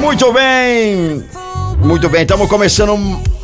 Muito bem! Muito bem, estamos começando,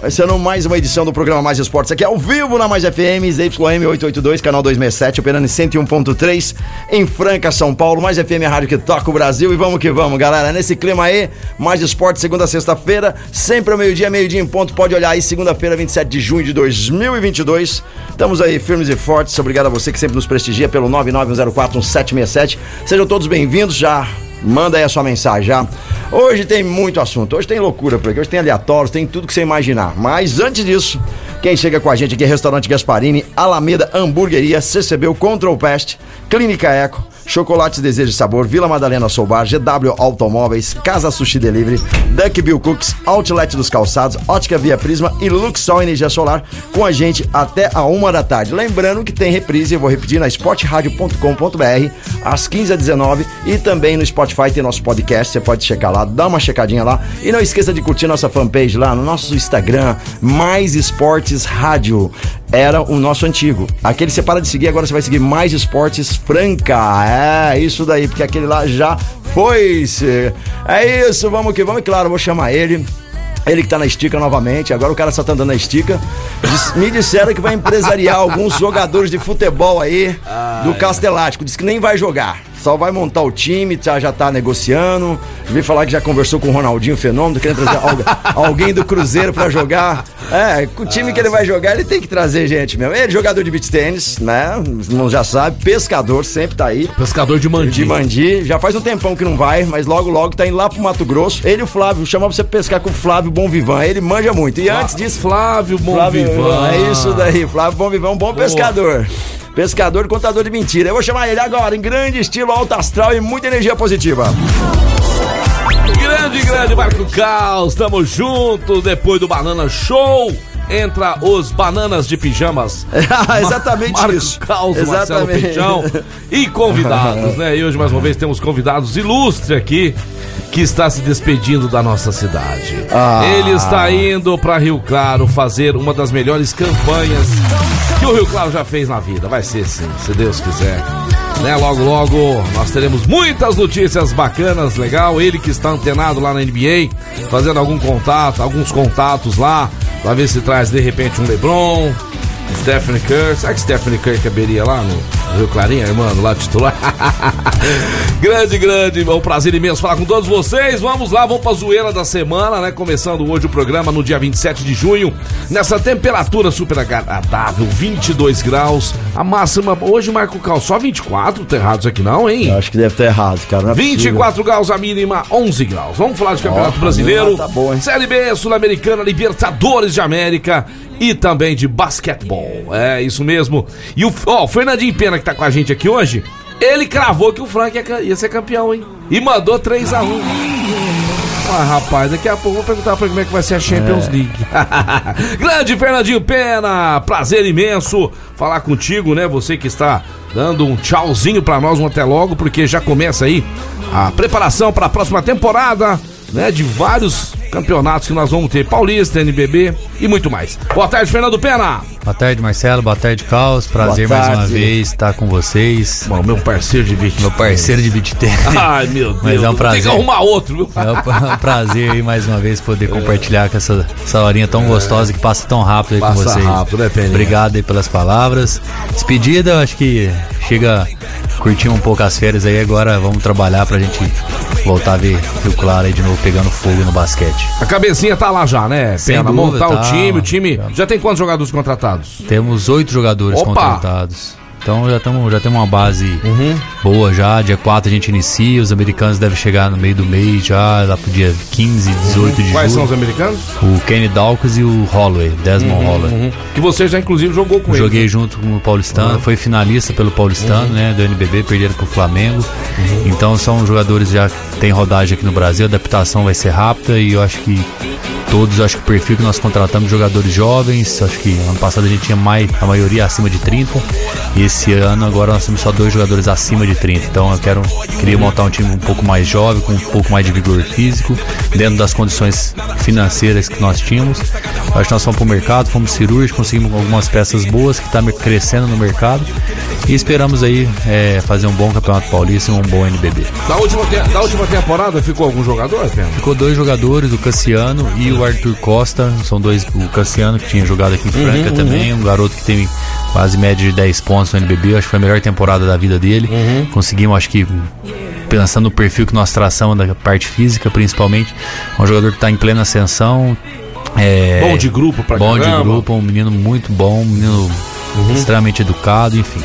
começando mais uma edição do programa Mais Esportes aqui ao vivo na Mais FM, ZYM 882, canal 267, operando em 101.3 em Franca, São Paulo. Mais FM é a rádio que toca o Brasil e vamos que vamos, galera. Nesse clima aí, Mais Esportes, segunda sexta-feira, sempre ao meio-dia, meio-dia em ponto. Pode olhar aí, segunda-feira, 27 de junho de 2022. Estamos aí firmes e fortes. Obrigado a você que sempre nos prestigia pelo 991041767. Sejam todos bem-vindos já. Manda aí a sua mensagem já. Hoje tem muito assunto, hoje tem loucura por aqui, hoje tem aleatórios, tem tudo que você imaginar. Mas antes disso, quem chega com a gente aqui é Restaurante Gasparini, Alameda Hamburgueria, CCB, Control Pest, Clínica Eco, Chocolates Desejo de Sabor, Vila Madalena Soubar, GW Automóveis, Casa Sushi Delivery, Duck Bill Cooks, Outlet dos Calçados, Ótica Via Prisma e Luxol Energia Solar com a gente até a uma da tarde. Lembrando que tem reprise, eu vou repetir, na esportradio.com.br às 15 h 19 e também no Spotify tem nosso podcast, você pode checar lá, dá uma checadinha lá e não esqueça de curtir nossa fanpage lá no nosso Instagram, Mais Esportes Rádio. Era o nosso antigo. Aquele você para de seguir, agora você vai seguir Mais Esportes Franca. É, isso daí, porque aquele lá já foi. É isso, vamos que vamos. E claro, vou chamar ele. Ele que tá na estica novamente, agora o cara só tá andando na estica. Me disseram que vai empresariar alguns jogadores de futebol aí do Castelático. Diz que nem vai jogar. Só vai montar o time, já, já tá negociando. Vi falar que já conversou com o Ronaldinho Fenômeno, querendo trazer algu- alguém do Cruzeiro pra jogar. É, o time que ele vai jogar, ele tem que trazer gente mesmo. Ele, jogador de beach tênis, né? Não já sabe, pescador, sempre tá aí. Pescador de mandi. De Mandi, já faz um tempão que não vai, mas logo logo tá indo lá pro Mato Grosso. Ele e o Flávio, chama pra você pescar com o Flávio Bom Vivan. Ele manja muito. E antes disso, Flávio Bom Flávio, Vivan. é isso daí, Flávio Bom Vivan, um bom pescador. Pescador, contador de mentira. Eu vou chamar ele agora, em grande estilo alto astral e muita energia positiva. Grande, grande Marco Caos, tamo junto depois do Banana Show. Entra os bananas de pijamas. Exatamente Marco isso. Caos, Marcelo Exatamente. Feijão e convidados, né? E hoje mais uma vez temos convidados ilustres aqui que está se despedindo da nossa cidade. Ah. Ele está indo para Rio Claro fazer uma das melhores campanhas que o Rio Claro já fez na vida. Vai ser sim, se Deus quiser. Né, logo, logo nós teremos muitas notícias bacanas, legal. Ele que está antenado lá na NBA, fazendo algum contato, alguns contatos lá, pra ver se traz de repente um LeBron, Stephanie Curry. Será que Stephanie Curry caberia lá no Rio Clarinha, mano, lá titular? grande, grande, é um prazer imenso falar com todos vocês. Vamos lá, vamos pra zoeira da semana, né? Começando hoje o programa no dia 27 de junho, nessa temperatura super agradável, 22 graus. A máxima, hoje Marco Cal, só 24, tá errado isso aqui não, hein? Eu acho que deve estar errado, cara. é possível. 24 graus a mínima, 11 graus. Vamos falar de Campeonato Brasileiro, tá bom, hein? Série B, Sul-Americana, Libertadores de América e também de basquetebol. É isso mesmo. E o, ó, o Fernandinho Pena que tá com a gente aqui hoje, ele cravou que o Frank ia, ia ser campeão, hein? E mandou 3 a 1 Ah, rapaz, daqui a pouco vou perguntar pra ele como é que vai ser a Champions League. Grande Fernandinho Pena, prazer imenso falar contigo, né? Você que está dando um tchauzinho pra nós, um até logo, porque já começa aí a preparação para a próxima temporada, né? De vários campeonatos que nós vamos ter, Paulista, NBB e muito mais. Boa tarde, Fernando Pena. Boa tarde, Marcelo. Boa tarde, Caos. Prazer Boa mais uma tarde. vez estar com vocês. Bom, meu parceiro de vídeo. Meu parceiro de beat. Ai, meu Deus. Mas é um Tem prazer. que arrumar outro, viu? É um prazer aí mais uma vez poder compartilhar com essa, essa horinha tão gostosa que passa tão rápido aí com Passa vocês. rápido, né, Peninha? Obrigado aí pelas palavras. Despedida, acho que chega curtir um pouco as férias aí. Agora vamos trabalhar pra gente voltar a ver Rio Claro aí de novo pegando fogo no basquete. A cabecinha tá lá já, né? Sem Pena, dúvida, montar o tá. time, o time. Já tem quantos jogadores contratados? Temos oito jogadores Opa! contratados. Então já, tamo, já temos uma base boa já. Dia 4 a gente inicia, os americanos devem chegar no meio do mês já, lá pro dia 15, 18 de Quais são julho. os americanos? O Kenny Dawkins e o Holloway, Desmond Holloway. Uhum. Que você já inclusive jogou com Joguei eles. né? junto com o Paulistano, foi finalista pelo Paulistano, né, do NBB, perderam pro Flamengo. Então são jogadores já que têm rodagem aqui no Brasil, a adaptação vai ser rápida e eu acho que todos, acho que o perfil que nós contratamos jogadores jovens, acho que ano passado a gente tinha mais, a maioria acima de 30 e esse ano agora nós temos só dois jogadores acima de 30. Então eu quero queria montar um time um pouco mais jovem, com um pouco mais de vigor físico, dentro das condições financeiras que nós tínhamos. Acho que nós fomos pro mercado, fomos cirúrgicos, conseguimos algumas peças boas que está crescendo no mercado e esperamos aí é, fazer um bom campeonato paulista e um bom NBB. Da última, da última temporada ficou algum jogador, Pena? Ficou dois jogadores, o Cassiano e o Arthur Costa. São dois. O Cassiano que tinha jogado aqui em Franca também, um garoto que tem quase média de 10 pontos no NBB. Acho que foi a melhor temporada da vida dele. Conseguimos, acho que pensando no perfil que nós traçamos da parte física, principalmente, um jogador que está em plena ascensão. É, Bom de grupo pra bom de caramba. grupo, um menino muito bom, um menino extremamente educado, enfim.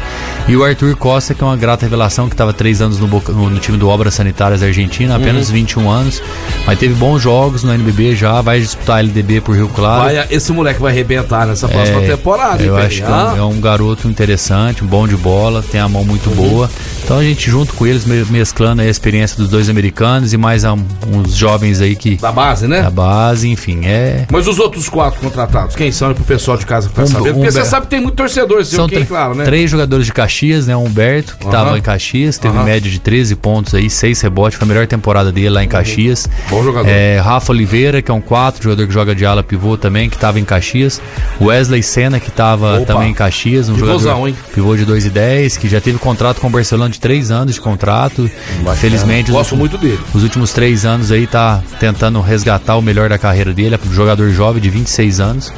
E o Arthur Costa, que é uma grata revelação, que estava três anos no, no- time do Obras Sanitárias da Argentina, apenas Uhum. 21 anos, mas teve bons jogos no NBB já, vai disputar a LDB por Rio Claro. Vai, esse moleque vai arrebentar nessa próxima É, temporada, Eu acho que é um, é um garoto interessante, um bom de bola, tem a mão muito Uhum. boa. Então a gente junto com eles, me- mesclando aí a experiência dos dois americanos e mais um- uns jovens aí que Da base, né? da base, enfim, é Mas os outros quatro contratados, quem são? E pro pessoal de casa que tá Um- sabendo. Porque um- você sabe que tem muito torcedor, seu, São claro, né? três jogadores de Caxias, né? O Humberto, que estava Aham. em Caxias, teve Aham. média de 13 pontos aí, 6 rebotes, foi a melhor temporada dele lá em Caxias. Bom jogador. É, Rafa Oliveira, que é um 4, jogador que joga de ala pivô também, que estava em Caxias. Wesley Senna, que estava também em Caxias, um Pivôzão, jogador hein? pivô de 2 e 10, que já teve contrato com o Barcelona de 3 anos de contrato. Felizmente, os Gosto últimos- muito dele. os últimos três anos aí tá tentando resgatar o melhor da carreira dele, é um jogador jovem de 26 anos.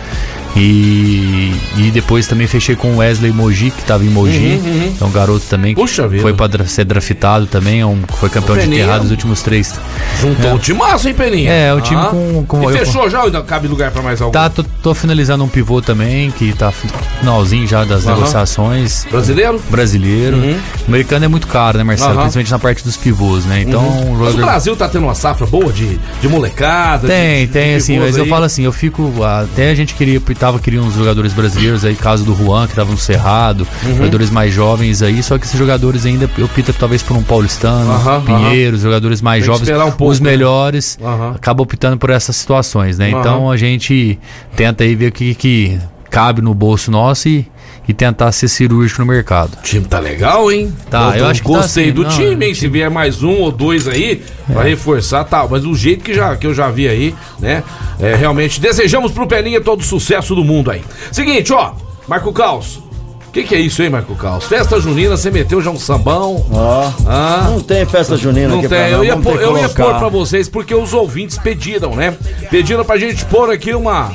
E, e depois também fechei com o Wesley Moji, que estava em Moji. É um garoto também que Uhum, Puxa vida. foi para ser draftado também, é um, foi campeão de enterrado nos últimos três. Juntou um timaço, hein, Peninha? É, o time com- com- E eu- fechou já ou ainda cabe lugar pra mais algum? Tá, tô, tô finalizando um pivô também, que tá finalzinho já das Aham. negociações. Brasileiro? Brasileiro. O americano é muito caro, né, Marcelo? Uhum. Principalmente na parte dos pivôs, né? Então, um Mas o jogador. Brasil tá tendo uma safra boa de, de molecada? Tem, de, tem, de assim, mas eu aí? falo assim, eu fico. Até a gente queria, tava queria uns jogadores brasileiros aí, caso do Juan, que tava no Cerrado, Uhum. jogadores mais jovens aí, só que esses jogadores ainda opta talvez por um paulistano, Aham, Pinheiros, jogadores mais Tem jovens, um pouco, os né? melhores, Aham. acabam optando por essas situações, né? Então a gente tenta aí ver o que, que cabe no bolso nosso e, e tentar ser cirúrgico no mercado. O time tá legal, hein? Tá, eu acho que tá Gostei assim, do não, time, hein? Se vier mais um ou dois aí, pra reforçar, tá. Mas o jeito que, já, que eu já vi aí, né? É, realmente, desejamos pro Peninha todo o sucesso do mundo aí. Seguinte, ó, Marco Caos. O que, que é isso, hein, Marco Caos? Festa junina, você meteu já um sambão. Ó, Ah. não tem festa junina Não aqui tem, eu ia, pôr, eu ia pôr pra vocês porque os ouvintes pediram, né? Pediram pra gente pôr aqui uma,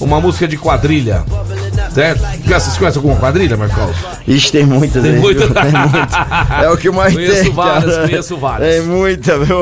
uma música de quadrilha. Certo? Vocês conhecem alguma quadrilha, Marcos? Ixi, tem muitas Tem aí, muita. Tem muita. É o que mais Conheço tem, várias, cara. conheço várias. Tem muita, viu?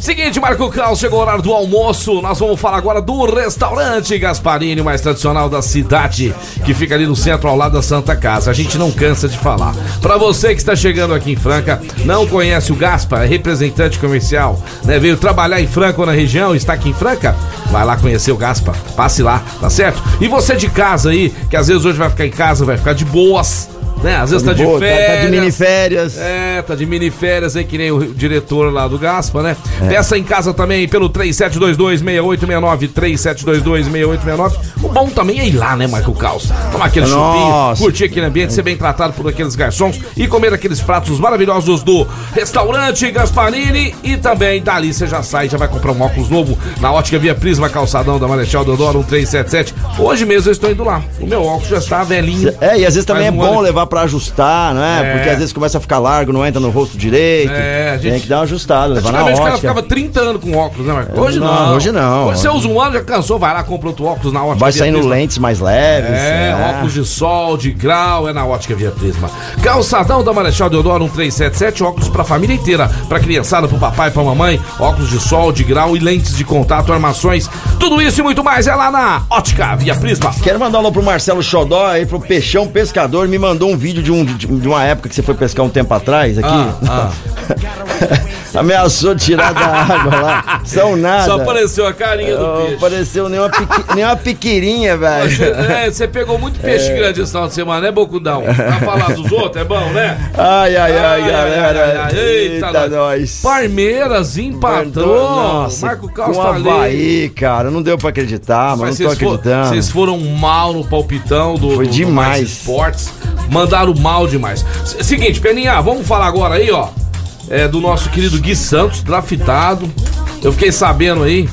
Seguinte, Marco Caos, chegou o horário do almoço. Nós vamos falar agora do restaurante Gasparini, mais tradicional da cidade, que fica ali no centro ao lado da Santa Casa. A gente não cansa de falar. Pra você que está chegando aqui em Franca, não conhece o Gaspa, é representante comercial, né? Veio trabalhar em Franca ou na região, está aqui em Franca? Vai lá conhecer o Gaspa. Passe lá, tá certo? E você de casa aí, que às vezes hoje vai ficar em casa, vai ficar de boas. Né? Às vezes tá de, Boa, tá- férias. Tá de mini férias. É, tá de mini férias aí, que nem o diretor lá do Gaspa, né? É. Peça em casa também pelo 3722-6869, 3722-6869. O bom também é ir lá, né, Marco Caos? Tomar aquele chupinho, Nossa. curtir aquele ambiente, ser bem tratado por aqueles garçons e comer aqueles pratos maravilhosos do restaurante Gasparini. E também dali você já sai, já vai comprar um óculos novo na ótica Via Prisma, calçadão da Marechal Deodoro 1377. Hoje mesmo eu estou indo lá. O meu óculos já está velhinho. É, e às vezes também é um bom levar pra ajustar, né? É. Porque às vezes começa a ficar largo, não entra no rosto direito. É, a gente- Tem que dar uma ajustada, levar na o cara ótica. ficava 30 anos com óculos, né, Marco? Hoje não. Não, hoje não. Hoje você usa um ano, já cansou, vai lá, compra outro óculos na ótica. Vai saindo Prisma. lentes mais leves. É, né? óculos de sol, de grau, é na ótica Via Prisma. Calçadão da Marechal Deodoro 1377, óculos pra família inteira, pra criançada, pro papai, pra mamãe, óculos de sol, de grau e lentes de contato, armações, tudo isso e muito mais é lá na ótica Via Prisma. Quero mandar um alô pro Marcelo Xodó aí, pro Peixão Pescador, me mandou um vídeo de, um, de, uma época que você foi pescar um tempo atrás aqui. Ah, Ameaçou tirar da água lá. São nada. Só apareceu a carinha do Não peixe. apareceu nenhuma, piqui, nenhuma piquirinha, Você, velho. é, você pegou muito peixe grande esse final de semana, né, Bocudão? Pra falar dos outros, é bom, né? Ai, ai, ai, Ai, ai, galera. ai, ai, eita, Eita, nós. Palmeiras empatou. Nossa, Marco Carlos com tá. Havaí, cara. Não deu pra acreditar, mas, Mas não tô acreditando. vocês foram mal no palpitão do, Foi do- do demais. Mais Esportes. Mandaram mal demais. S- Seguinte, Peninha, vamos falar agora aí, ó. é, do nosso querido Gui Santos, draftado. Eu fiquei sabendo aí.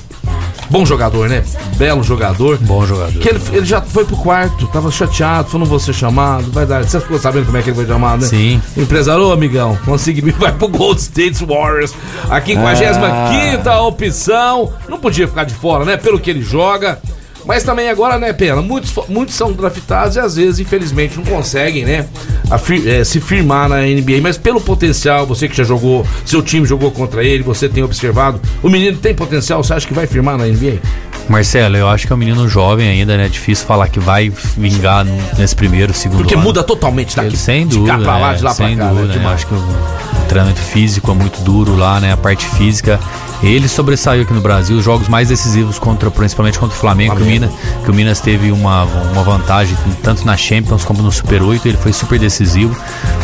Bom jogador, né? Belo jogador. Bom jogador. Que ele, ele já foi pro quarto, tava chateado, falou, não vou ser chamado, vai dar. Você ficou sabendo como é que ele foi chamado, né? Sim. Empresário, ô amigão, consegui, vai pro Gold State Warriors. A 55 opção. Não podia ficar de fora, né? Pelo que ele joga. Mas também agora, né, Pena? Muitos, muitos são draftados e às vezes, infelizmente, não conseguem, né? fir- eh, se firmar na NBA. Mas pelo potencial, você que já jogou, seu time jogou contra ele, você tem observado. O menino tem potencial, você acha que vai firmar na NBA? Marcelo, eu acho que é um menino jovem ainda, né? Difícil falar que vai vingar nesse primeiro, segundo Porque ano. muda totalmente daqui sem de dúvida, cá pra lá, é, de lá pra cá. dúvida, né? né? Demais. Acho que o, treinamento físico é muito duro lá, né? A parte física. Ele sobressaiu aqui no Brasil, os jogos mais decisivos contra, principalmente contra o Flamengo, que o Minas, que o Minas teve uma, uma vantagem tanto na Champions como no Super 8, ele foi super decisivo.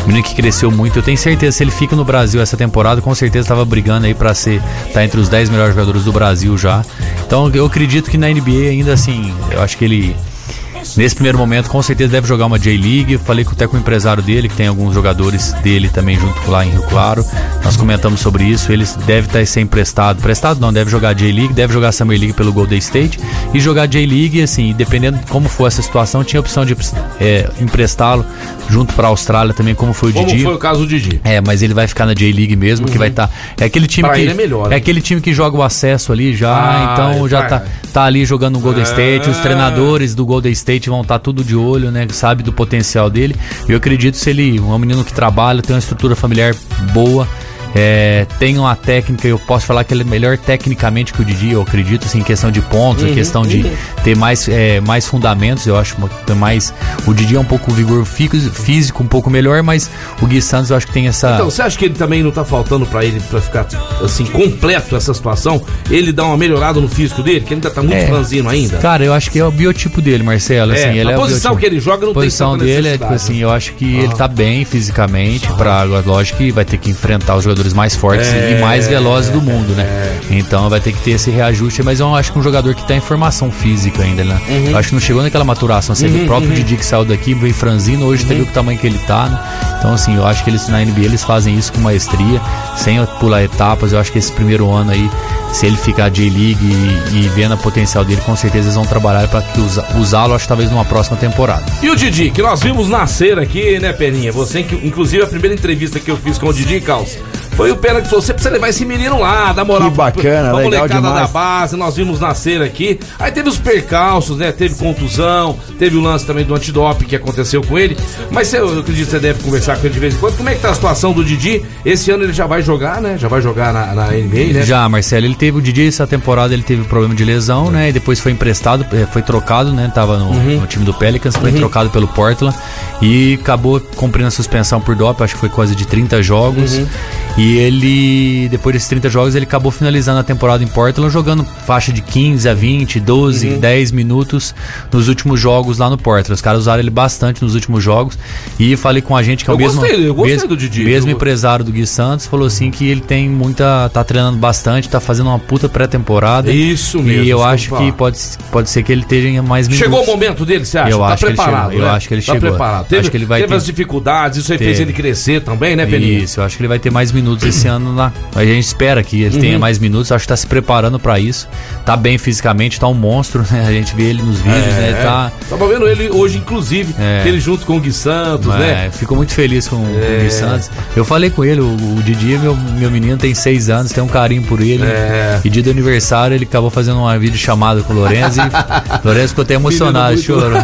Um menino que cresceu muito. Eu tenho certeza se ele fica no Brasil essa temporada, com certeza estava brigando aí para ser tá entre os 10 melhores jogadores do Brasil já. Então eu acredito que na NBA ainda assim, eu acho que ele Nesse primeiro momento, com certeza deve jogar uma J-League. Falei até com o empresário dele, que tem alguns jogadores dele também junto lá em Rio Claro. Nós comentamos sobre isso. Ele deve estar ser emprestado. Emprestado não, deve jogar J-League, deve jogar Summer League pelo Golden State e jogar J-League, assim, dependendo de como for essa situação, tinha a opção de é, emprestá-lo junto para a Austrália também, como foi o Como Didi. foi o caso do Didi. É, mas ele vai ficar na J-League mesmo, que vai estar. é aquele time Pra que. é melhor, né? aquele time que joga o acesso ali já, Ah, então já tá. tá, tá ali jogando no Golden State. Os treinadores do Golden State vão estar tudo de olho, né? Sabe do potencial dele. E eu acredito se ele, um menino que trabalha, tem uma estrutura familiar boa. É, tem uma técnica, eu posso falar que ele é melhor tecnicamente que o Didi, eu acredito, assim, em questão de pontos, Uhum, em questão de ter mais, é, mais fundamentos, eu acho que mais. O Didi é um pouco o vigor fí- físico, um pouco melhor, mas o Gui Santos eu acho que tem essa. Então, você acha que ele também não tá faltando pra ele pra ficar assim completo essa situação? Ele dá uma melhorada no físico dele, que ele ainda tá muito É. franzino ainda. Cara, eu acho que é o biotipo dele, Marcelo. Assim, É, ele a é posição que ele joga não a posição tem tanta dele é tipo assim, eu acho que ele tá bem fisicamente para lógico que vai ter que enfrentar os jogadores mais fortes É, e mais velozes do mundo, né? Então vai ter que ter esse reajuste, mas eu acho que é um jogador que tá em formação física ainda, né? Uhum. Eu acho que não chegou naquela maturação. Você vê o próprio Didi que saiu daqui, veio franzino, hoje Uhum. viu o tamanho que ele tá, né? Então assim, eu acho que eles na NBA eles fazem isso com maestria, sem pular etapas. Eu acho que esse primeiro ano aí, se ele ficar J-League e, e vendo a potencial dele, com certeza eles vão trabalhar para usá-lo, acho talvez numa próxima temporada. E o Didi, que nós vimos nascer aqui, né, Peninha? Você, que, inclusive, a primeira entrevista que eu fiz com o Didi Calça foi o Pena que falou: você precisa levar esse menino lá, dar moral Que bacana, pra legal molecada demais. da base. Nós vimos nascer aqui. Aí teve os percalços, né? Teve contusão, teve o lance também do antidoping que aconteceu com ele. Mas você- eu acredito que você deve conversar com ele de vez em quando. Como é que tá a situação do Didi? Esse ano ele já vai jogar, né? Já vai jogar na, na NBA, né? Já, Marcelo, ele teve o Didi essa temporada, ele teve problema de lesão, né? E depois foi emprestado, eh, foi trocado, né? Tava no, Uhum. no time do Pelicans, foi trocado pelo Portland e acabou cumprindo a suspensão por doping, acho que foi coisa de 30 jogos. Uhum. E ele, depois desses 30 jogos, ele acabou finalizando a temporada em Portland, jogando faixa de 15 a 20, 12, Uhum. 10 minutos nos últimos jogos lá no Portland. Os caras usaram ele bastante nos últimos jogos. E falei com a gente que é o Eu mesmo. gostei, eu gostei mesmo, do Didi. Mesmo Eu- empresário do Gui Santos falou assim que ele tem muita. tá treinando bastante, tá fazendo uma puta pré-temporada. Isso mesmo, E eu acho que eu pode, pode ser que ele esteja mais minutos. Chegou o momento dele, você acha? Eu tá acho que ele preparado, chegou, eu né? acho que ele tá chegou. preparado. Teve, Acho que ele vai teve ter- as dificuldades, isso aí fez Teve. ele crescer também, né, Peninha? Isso, eu acho que ele vai ter mais minutos esse ano lá. A gente espera que ele Uhum. tenha mais minutos, acho que tá se preparando pra isso. Tá bem fisicamente, tá um monstro, né? A gente vê ele nos vídeos, né? É, Tá. Tava vendo ele hoje, inclusive, É. ele junto com o Gui Santos, né? É, ficou muito feliz com, com É. o Gui Santos. Eu falei com ele, o, o Didi, meu, meu menino, tem seis anos, tem um carinho por ele. É. E dia do aniversário ele acabou fazendo uma videochamada com o Lourenço e Lourenço ficou até emocionado, chorou.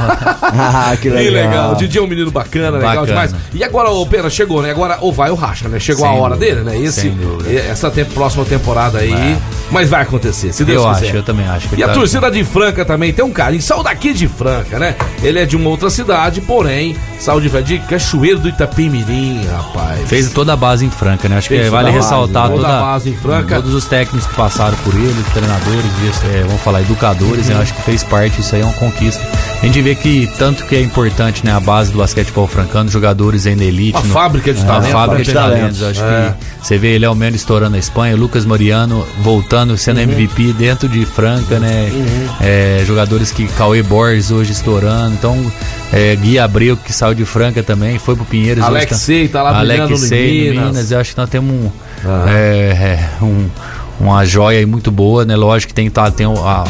Ah, que Que legal. legal. O Didi é um menino bacana, legal Bacana. demais. E agora, o Pena chegou, né? Agora ou vai ou racha, né? Chegou a hora dúvida. Dele, né? Esse, dúvida. essa tem- próxima temporada aí. Mas vai acontecer, se Deus eu quiser. acho, eu também acho. que E a tá- torcida de Franca também tem um carinho. Saiu daqui de Franca, né? Ele é de uma outra cidade, porém, saiu de, de Cachoeiro do Itapemirim, rapaz. Fez toda a base em Franca, né? Acho Fez que vale a base, ressaltar toda toda, a base em Franca. todos os técnicos que passaram por ele, treinadores, é, vamos falar, educadores, Uhum. eu acho que fez parte, isso aí é uma conquista. A gente vê que tanto que é importante, né, a base do basquetebol francano, jogadores ainda elite. Uma no- fábrica de é, talentos, fábrica de de talentos. talentos. Acho É. que você vê ele Almeno estourando na Espanha, Lucas Mariano voltando, sendo Uhum. MVP dentro de Franca, né? É, jogadores que Cauê Borges hoje estourando. Então, é, Gui Abreu, que saiu de Franca também, foi pro Pinheiros. hoje Alexei tá lá brilhando no Alexei, Minas. Minas. Eu acho que nós temos um, Ah. é, é, um- uma joia muito boa, né? Lógico que tem, tá, tem o- a,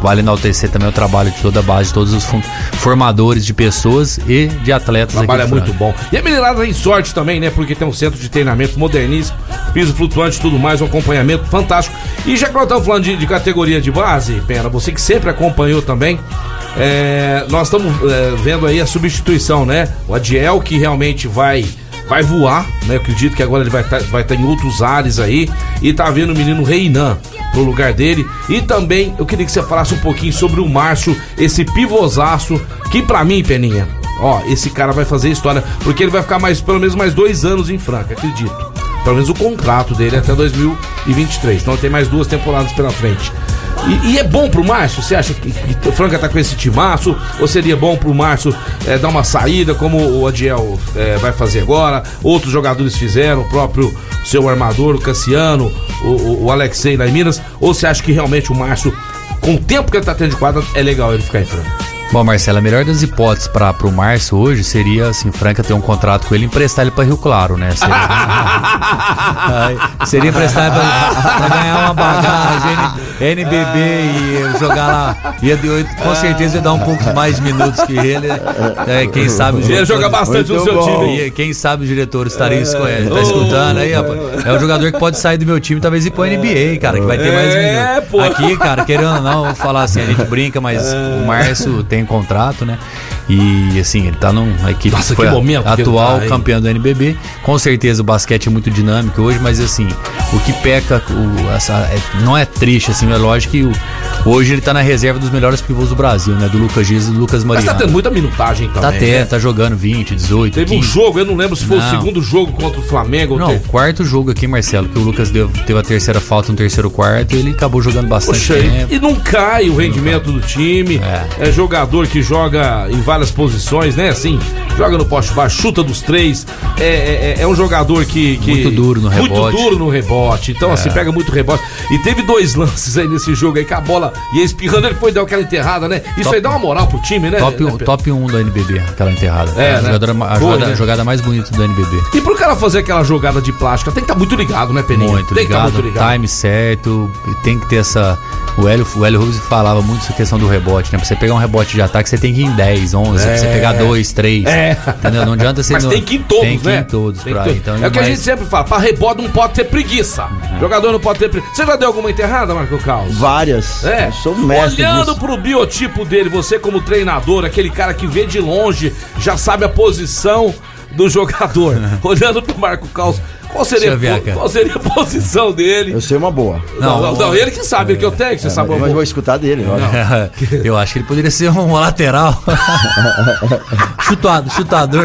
vale enaltecer também o trabalho de toda a base, de todos os formadores de pessoas e de atletas O trabalho é muito bom. E a meninada tem sorte também, né? Porque tem um centro de treinamento moderníssimo, piso flutuante e tudo mais, um acompanhamento fantástico. E já que nós estamos falando de, de categoria de base, Pena, você que sempre acompanhou também, é, nós estamos é, vendo aí a substituição, né? O Adiel que realmente vai vai voar, né? Eu acredito que agora ele vai estar vai tá em outros ares aí. E tá vendo o menino Reinan no lugar dele. E também eu queria que você falasse um pouquinho sobre o Márcio, esse pivosaço, que pra mim, Peninha, ó, esse cara vai fazer história, porque ele vai ficar mais pelo menos mais dois anos em Franca, acredito. Pelo menos o contrato dele é até 2023. Então tem mais duas temporadas pela frente. E, e é bom pro Márcio? Você acha que, que o Franca tá com esse timaço? Ou seria bom pro Márcio eh, dar uma saída, como o Adiel eh, vai fazer agora? Outros jogadores fizeram, o próprio seu armador, o Cassiano, o, o, o Alexei lá em Minas? Ou você acha que realmente o Márcio, com o tempo que ele tá tendo de quadra, é legal ele ficar em Franca? Bom, Marcelo, a melhor das hipóteses para o Márcio hoje seria, assim, Franca ter um contrato com ele e emprestar ele para Rio Claro, né? Seria, seria emprestar ele para ganhar uma bagagem, NBB e jogar lá. Ia, de- com certeza ia dar um pouco mais de minutos que ele. É, quem sabe os Ia jogar bastante no seu bom. time. e quem sabe os diretores estariam escolhendo. Tá escutando aí, rapaz? É um jogador que pode sair do meu time e talvez ir pro NBA, cara, que vai ter mais É, minutos. Aqui, cara, querendo ou não, vamos falar assim, a gente brinca, mas o Márcio tem contrato, né? E assim, ele tá numa equipe Nossa, que que momento que atual tá, hein? campeão do NBB. Com certeza o basquete é muito dinâmico hoje, mas assim, o que peca, o- essa, é- não é triste, assim, é lógico que o- hoje ele tá na reserva dos melhores pivôs do Brasil, né? Do Lucas Dias e do Lucas Mas Mariano. tá tendo muita minutagem também. Tá né? tendo, tá jogando 20, 18, Teve um 15. jogo, eu não lembro se foi o Não. segundo jogo contra o Flamengo. ou Não, ter- quarto jogo aqui, Marcelo, que o Lucas deu- teve a terceira falta no terceiro quarto e ele acabou jogando bastante Poxa, tempo. e não cai o rendimento do time. É. jogador que joga em várias posições, né? Assim, joga no poste baixo, chuta dos três. É, é- é um jogador que, que- Muito duro no Muito rebote. É. duro no rebote. Então, assim, pega muito rebote. E teve dois lances aí nesse jogo aí que a bola ia espirrando, ele foi dar aquela enterrada, né? Isso Top- aí dá uma moral pro time, né? Top, né, um, top 1 do NBB, aquela enterrada. É, a né? jogadora- a Foi, jogada, né? jogada mais bonita do NBB. E pro cara fazer aquela jogada de plástica, tem que estar muito ligado, né, Peninha? Muito tem que estar ligado, muito ligado. time certo, tem que ter essa. O Hélio, o Hélio Rubens falava muito essa questão do rebote, né? Pra você pegar um rebote de ataque, você tem que ir em 10, 11, pra você pegar 2, 3. É. Entendeu? Não adianta você. Mas não- tem que ir em todos, tem que né? ir em todos, Tem pra, que ter- então, é o que a gente sempre fala, pra rebote não pode ter preguiça. Jogador não pode ter preguiça. Você já deu alguma enterrada, Marco Carlos? Várias. É, Eu sou mestre olhando disso. pro biotipo dele, você como treinador, aquele cara que vê de longe, já sabe a posição do jogador. olhando pro Marco Carlos, qual seria, qual seria a posição dele? Eu sei uma boa. Não, não, Não, não, ele que sabe, ele que eu tenho, que você sabe. Mas eu vou escutar dele. olha. Eu acho que ele poderia ser um lateral. Chutado, chutador.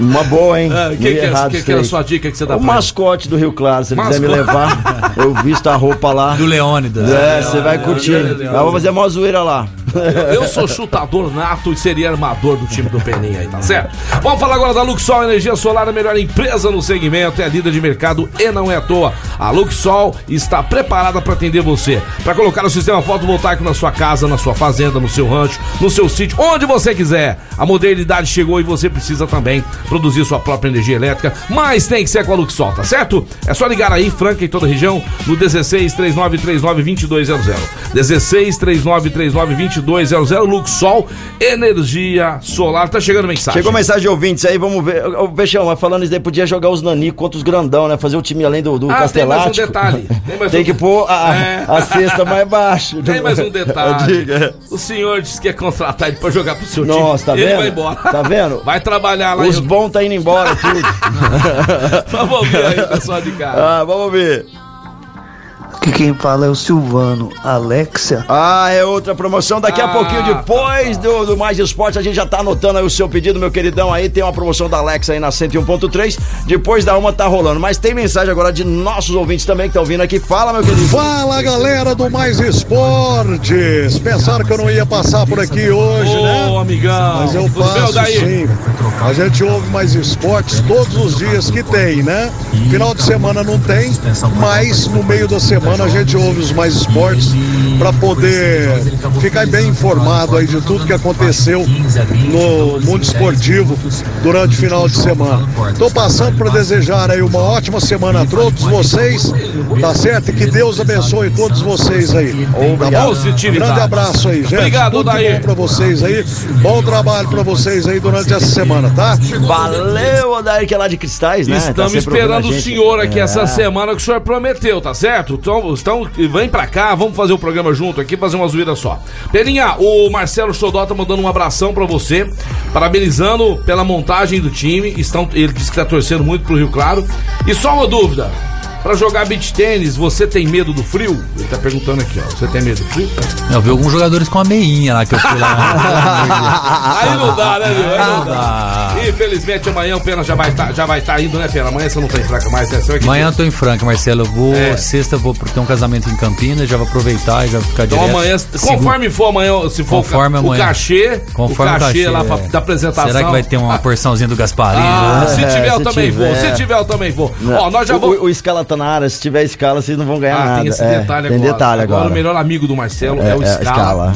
Uma boa, hein? Ah, que, que, Meio é, errado que, que era a sua dica que você dá O mascote do Rio Claro, se ele quiser me levar, eu visto a roupa lá. Do Leônidas. É, você vai curtir. Eu vou fazer mó zoeira lá. Eu sou chutador nato e seria armador do time do Peninha aí, tá certo? Vamos falar agora da Luxol Energia Solar, a melhor empresa no segmento, é a líder de mercado e não é à toa. A Luxol está preparada para atender você, para colocar o sistema fotovoltaico na sua casa, na sua fazenda, no seu rancho, no seu sítio, onde você quiser. A modernidade chegou e você precisa também produzir sua própria energia elétrica, mas tem que ser com a Luxol, tá certo? É só ligar aí, Franca, em toda a região, no 16 3939 2200. 16 3939 2200 2200 Luxol Energia Solar. Tá chegando mensagem. Chegou mensagem de ouvintes aí, vamos ver. Ô, Peixão, mas falando isso daí, podia jogar os Nanico contra os grandão, né? Fazer o time além do, do Ah, tem mais um detalhe. Tem, mais Tem um... que pôr a, É. a cesta mais baixo. Tem mais um detalhe. Diga. O senhor disse que ia contratar ele pra jogar pro seu Nossa, tá time. Ele vendo? vai embora. Tá vendo? Vai trabalhar lá Os em... bons tá indo embora, tudo. Vamos ver aí, pessoal de casa. ah, vamos ver. Que quem fala é o Silvano. Alexia. Ah, é outra promoção. Daqui a Ah, pouquinho, depois do, do Mais Esporte, a gente já tá anotando aí o seu pedido, meu queridão. Aí tem uma promoção da Alexa aí na 101.3. Depois da uma tá rolando. Mas tem mensagem agora de nossos ouvintes também que estão vindo aqui. Fala, meu querido. Fala galera do Mais Esportes! Pensaram que eu não ia passar por aqui hoje, Ô, né? amigão. Mas eu passo daí? sim. A gente ouve mais esportes todos os dias que tem, né? Final de semana não tem, mas no meio da semana a gente ouve os mais esportes para poder ficar bem informado aí de tudo que aconteceu no mundo esportivo durante o final de semana. Tô passando para desejar aí uma ótima semana a todos vocês, tá certo? E que Deus abençoe todos vocês aí. Tá bom? Positividade. Grande abraço aí, gente. Obrigado, Tudo Daí. bom pra vocês aí. Bom trabalho pra vocês aí durante essa semana, tá? Valeu, Odair, que é lá de Cristais, né? Tá Estamos ouvindo esperando o senhor aqui É. essa semana que o senhor prometeu, tá certo? Então, então vem pra cá, vamos fazer o programa junto aqui, fazer uma zoeira só. Peninha, o Marcelo Xodó tá mandando um abração pra você, parabenizando pela montagem do time. Estão, ele disse que tá torcendo muito pro Rio Claro. E só uma dúvida. Pra jogar beach tênis, você tem medo do frio? Ele tá perguntando aqui, ó. Você tem medo do frio? Eu vi alguns jogadores com a meinha lá que eu fui lá. Aí não dá, né, meu? Aí não dá. Ah. Infelizmente amanhã o Pena já vai estar já vai tá indo, né, Pena? Amanhã você não tem fraca mais, né? Você vai Amanhã eu tô em Franca, Marcelo. Eu vou, É. sexta, vou ter um casamento em Campinas, já vou aproveitar e já vou ficar Então direto. amanhã, conforme for amanhã, se for Conforme o, o amanhã. cachê, Conforme o cachê, lá pra, é. da apresentação. Será que vai ter uma porçãozinha do Gasparinho? Ah, se É, tiver eu se também vou, tiver. se tiver eu também vou. Ó, nós já o, vamos... o, o escala na área, se tiver escala, vocês não vão ganhar Ah, nada. tem esse É, detalhe tem agora. detalhe agora. o melhor amigo do Marcelo é, o Scala.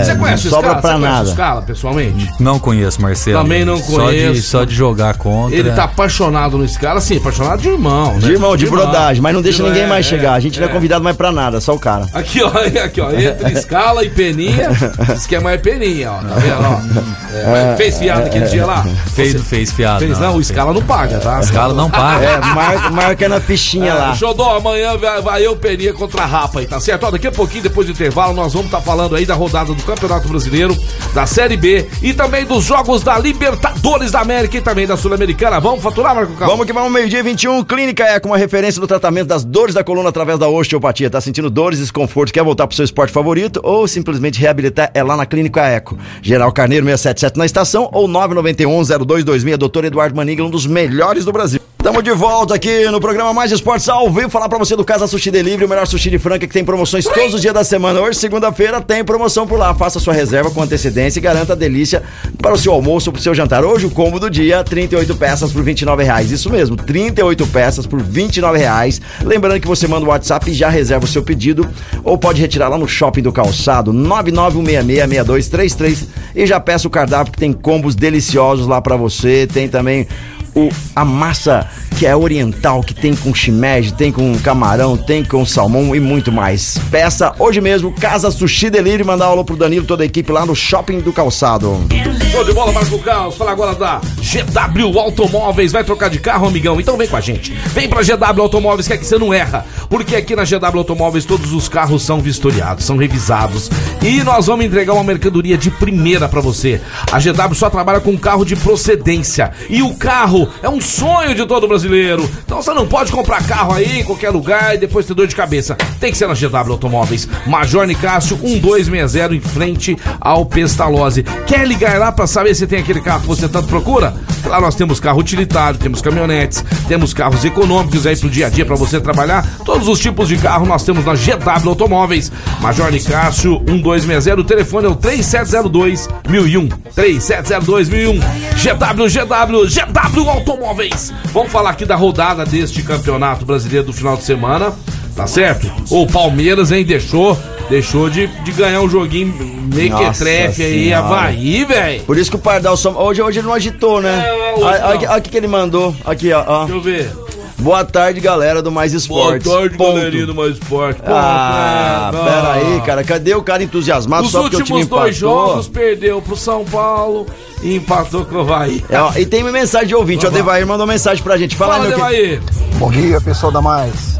É, Você conhece o não sobra Scala? pra Você conhece nada. o Scala, pessoalmente? Não conheço, Marcelo. Também não Só de, conheço. só de jogar contra. Ele tá apaixonado no Scala, sim, apaixonado de irmão, né? De irmão, de brodagem, mas não deixa De- ninguém é, mais é, chegar. A gente não é convidado mais pra nada, só o cara. Aqui, ó, aqui, ó, entre escala e peninha, diz que é mais peninha, ó, tá vendo, ó. É, fez fiado aquele dia lá? Fez, fez fiado. Fez não, o escala não paga, tá? O escala não paga. É, marca, marca na fichinha É, lá. Xodó, amanhã vai, vai eu, Peninha contra a Rapa aí, tá certo? Ó, daqui a pouquinho, depois do intervalo, nós vamos estar falando aí da rodada do Campeonato Brasileiro, da Série B e também dos jogos da Libertadores da América e também da Sul-Americana. Vamos faturar, Marco Cal? Vamos que vamos, meio-dia 21. Clínica é com uma referência do tratamento das dores da coluna através da osteopatia. Tá sentindo dores, desconforto, quer voltar pro seu esporte favorito ou simplesmente reabilitar? É lá na Clínica Eco. Geral Carneiro 677 na estação ou 991-0226. Doutor Eduardo Manigla, um dos melhores do Brasil. Estamos de volta aqui no programa Mais Esportes ao vivo. Falar pra você do Casa Sushi Delivery, o melhor sushi de Franca que tem promoções todos os dias da semana. Hoje, segunda-feira, tem promoção por lá. Faça sua reserva com antecedência e garanta a delícia para o seu almoço ou para o seu jantar. Hoje, o combo do dia, 38 peças por 29 reais. Isso mesmo, 38 peças por 29 reais. Lembrando que você manda o WhatsApp e já reserva o seu pedido ou pode retirar lá no Shopping do Calçado, 991666233 e já peça o cardápio que tem combos deliciosos lá para você. Tem também o, a massa que é oriental, que tem com shimeji, tem com camarão, tem com salmão e muito mais. Peça hoje mesmo, Casa Sushi Delivery, mandar alô pro Danilo toda a equipe lá no Shopping do Calçado. Show de bola, Marco Caos. Fala agora da GW Automóveis. Vai trocar de carro, amigão? Então vem com a gente. Vem pra GW Automóveis, que aqui você não erra. Porque aqui na GW Automóveis todos os carros são vistoriados, são revisados. E nós vamos entregar uma mercadoria de primeira pra você. A GW só trabalha com carro de procedência. E o carro é um sonho de todo brasileiro. Então você não pode comprar carro aí em qualquer lugar e depois ter dor de cabeça. Tem que ser na GW Automóveis. Major Nicásio 1260 em frente ao Pestalozzi. Quer ligar lá pra saber se tem aquele carro que você tanto procura? Lá nós temos carro utilitário, temos caminhonetes, temos carros econômicos aí pro dia a dia pra você trabalhar. Todos os tipos de carro nós temos na GW Automóveis. Major Nicásio 1260, o telefone é o 3702 1001. 3702 1001. GW, GW, GW Automóveis. Vamos falar aqui da rodada deste Campeonato Brasileiro do final de semana. Tá certo? O Palmeiras, hein, deixou, deixou de, de ganhar um joguinho meio que trefe aí. Havaí, velho. Por isso que o Pardal só... hoje, hoje ele não agitou, né? É, hoje Olha o que ele mandou. Aqui, ó. ó. Deixa eu ver. Boa tarde, galera do Mais Boa Esportes. tarde, Ponto. galerinha do Mais Esporte. Ponto, Ah, é, pera aí, cara. Cadê o cara entusiasmado Os só porque o time últimos dois empatou? jogos perdeu pro São Paulo e empatou com o Havaí. É, ó, e tem uma mensagem de ouvinte. O Devair mandou mensagem pra gente. Fala, Fala, meu que... Devaí. Bom dia, pessoal da Mais.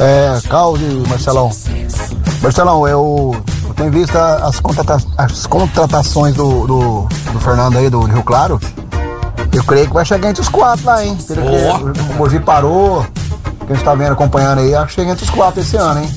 É, Carlos e Marcelão. Marcelão, eu, eu tenho visto as, contrata- as contratações do, do, do Fernando aí, do Rio Claro. Eu creio que vai chegar entre os quatro lá, hein? Pelo que o Mogi parou, que a gente tá vendo, acompanhando aí, acho que chega entre os quatro esse ano, hein?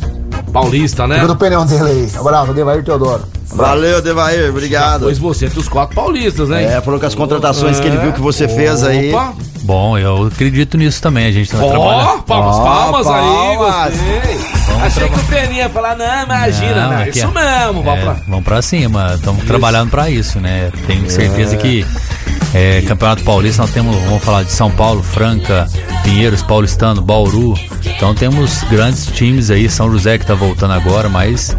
Paulista, né? Fica do pneu dele aí. Abraço, Devair Teodoro. Valeu, Devair. Obrigado. Pois você entre os quatro paulistas, né? É, falou que as contratações que ele viu que você fez aí. Opa. Bom, eu acredito nisso também. A gente tá Ó, trabalhando. palmas, Ó, palmas, aí, palmas. gostei. Achei que o Peninha ia falar, não, imagina, né? aqui Isso é- mesmo, vamos é, pra... Vamos pra cima, estamos trabalhando pra isso, né? Tenho certeza que é, Campeonato Paulista nós temos, vamos falar de São Paulo, Franca, Pinheiros, Paulistano, Bauru. Então temos grandes times aí, São José que tá voltando agora, mas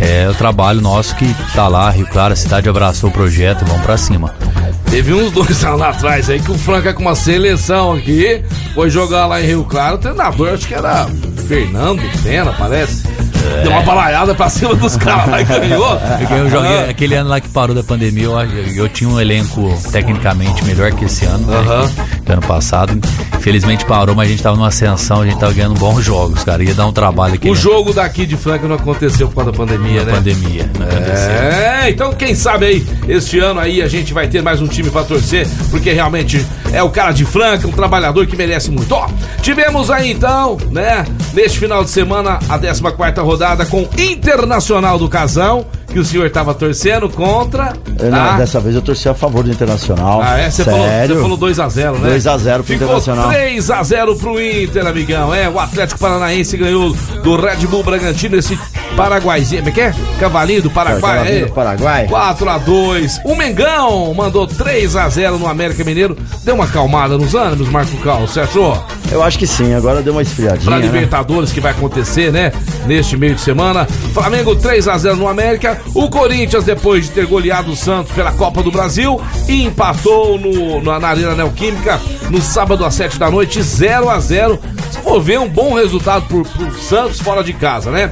é o trabalho nosso que tá lá, Rio Claro, a cidade abraçou o projeto, vamos pra cima. Teve uns dois anos atrás aí que o Franca com uma seleção aqui foi jogar lá em Rio Claro. O treinador, acho que era Fernando Pena, parece. Deu uma balaiada pra cima dos caras lá e ganhou. Porque eu joguei aquele ano lá que parou da pandemia, eu, eu tinha um elenco tecnicamente melhor que esse ano, né, Ano passado. Infelizmente parou, mas a gente tava numa ascensão, a gente tava ganhando bons jogos, cara. Ia dar um trabalho aqui O jogo daqui de Franca não aconteceu por causa da pandemia, né? pandemia. Não aconteceu. É, então quem sabe aí, este ano aí a gente vai ter mais um time pra torcer, porque realmente é o cara de Franca, um trabalhador que merece muito. Ó, tivemos aí então, né, neste final de semana, a 14 rodada com Internacional do Casão, que o senhor tava torcendo contra. Eu, tá? não, dessa vez eu torci a favor do Internacional. Ah, é? Você falou, Sério? você falou 2x0, né? 2x0 pro Ficou Internacional. 3x0 pro Inter, amigão. É, o Atlético Paranaense ganhou do Red Bull Bragantino, esse paraguaizinho. Como é que é? Cavalinho do Paraguai. Cavalinho do Paraguai. 4x2. O Mengão mandou 3x0 no América Mineiro. Deu uma acalmada nos ânimos, Marco Cal, você achou? Eu acho que sim, agora deu uma esfriadinha. Pra né? Libertadores que vai acontecer, né? Neste meio de semana. Flamengo 3 a 0 no América. O Corinthians, depois de ter goleado o Santos pela Copa do Brasil, empatou no, na, na Arena Neoquímica no sábado às 7 da noite, 0 a 0 Se for ver, um bom resultado pro, pro Santos fora de casa, né?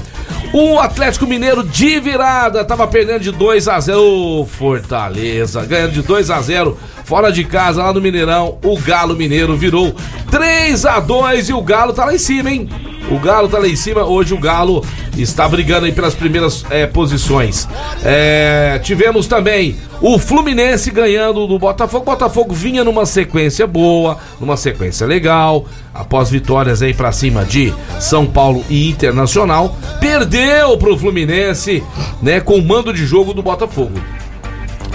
O Atlético Mineiro de virada tava perdendo de 2 a 0 Ô, Fortaleza, ganhando de 2 a 0 fora de casa lá no Mineirão. O Galo Mineiro virou 3 a 2 e o Galo tá lá em cima, hein? O Galo tá lá em cima. Hoje o Galo está brigando aí pelas primeiras eh, posições. Eh, tivemos também o Fluminense ganhando do Botafogo. O Botafogo vinha numa sequência boa, numa sequência legal. Após vitórias aí pra cima de São Paulo e Internacional, perdeu pro Fluminense, né, com o mando de jogo do Botafogo.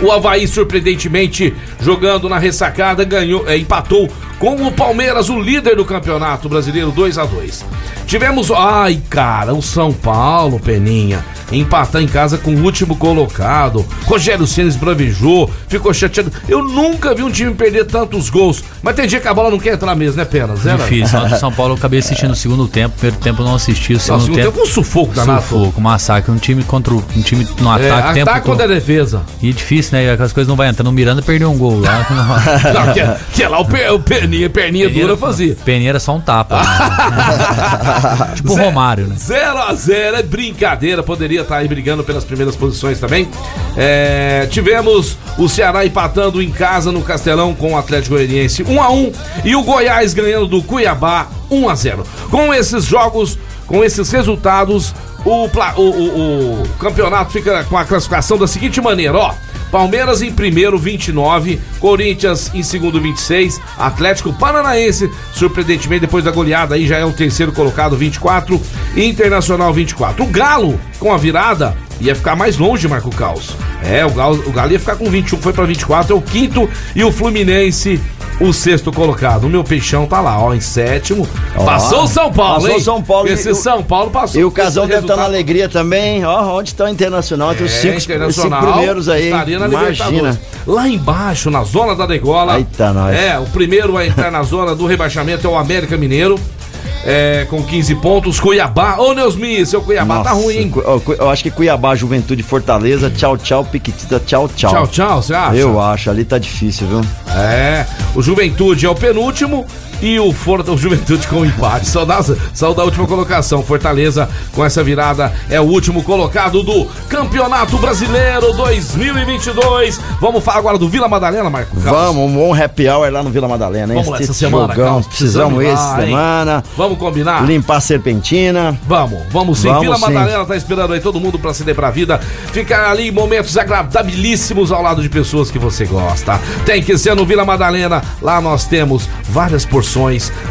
O Havaí, surpreendentemente, jogando na ressacada, ganhou, é, empatou com o Palmeiras, o líder do campeonato brasileiro, 2 a 2 Tivemos. Ai, cara, o São Paulo, Peninha, empatar em casa com o último colocado. Rogério Ceni esbravejou, ficou chateado. Eu nunca vi um time perder tantos gols. Mas tem dia que a bola não quer entrar mesmo, né, Pena? Zero? Difícil. Lá do São Paulo eu acabei assistindo o segundo tempo, primeiro tempo eu não assisti, o Não, segundo, segundo tempo, tempo. um sufoco danado. Sufoco, massacre. Um time contra o- um time no É, ataque, tempo ataque todo. contra a defesa. E é difícil, né? As coisas não vai entrando. O Miranda perdeu um gol lá. Não, que, é- que é lá o, per, o perninha, perninha dura fazia. Peninha era só um tapa. né? tipo o Romário, né? 0 a 0 é brincadeira, poderia estar aí brigando pelas primeiras posições também. É, tivemos o Ceará empatando em casa no Castelão com o Atlético Goianiense 1 a 1 e o Goiás ganhando do Cuiabá 1 a 0. Com esses jogos, com esses resultados, o, o- o- o campeonato fica com a classificação da seguinte maneira, ó. Palmeiras em primeiro, 29. Corinthians em segundo, 26. Atlético Paranaense, surpreendentemente, depois da goleada, aí já é o terceiro colocado, 24. Internacional, 24. O Galo, com a virada, ia ficar mais longe, Marco Caos. É, o Galo, o Galo ia ficar com 21, foi pra 24. É o quinto. E o Fluminense, o sexto colocado. O meu peixão tá lá, ó, em sétimo. Ó, passou o São Paulo, passou hein? o São Paulo Esse o- São Paulo passou. E o Casão Esse deve estar na resultado- alegria também. Ó, onde está o Internacional? Entre os é, cinco, os cinco Internacional primeiros aí. estaria na Imagina. Lá embaixo, na zona da degola. Eita, nós. É, o primeiro a entrar na zona do rebaixamento é o América Mineiro. É, com 15 pontos. Cuiabá, ô Neusmi, seu Cuiabá tá Nossa, ruim, hein? Eu acho que Cuiabá, Juventude, Fortaleza, tchau, tchau, Piquitita, tchau, tchau. Tchau, tchau, você acha? Eu acho, ali tá difícil, viu? É, o Juventude é o penúltimo e o Forta, o Juventude com o empate. Só da, só da última colocação. Fortaleza com essa virada é o último colocado do Campeonato Brasileiro 2022. Vamos falar agora do Vila Madalena, Marco Carlos? Vamos, um bom happy hour lá no Vila Madalena, hein? Vamos Esse essa semana, Carlos. precisamos Precisamos essa lá, hein? semana. Vamos combinar? Limpar a serpentina. Vamos, vamos sim. Vamos Vila sim. Madalena tá esperando aí todo mundo pra se pra vida. Ficar ali em momentos agradabilíssimos ao lado de pessoas que você gosta. Tem que ser no Vila Madalena. Lá nós temos várias porções,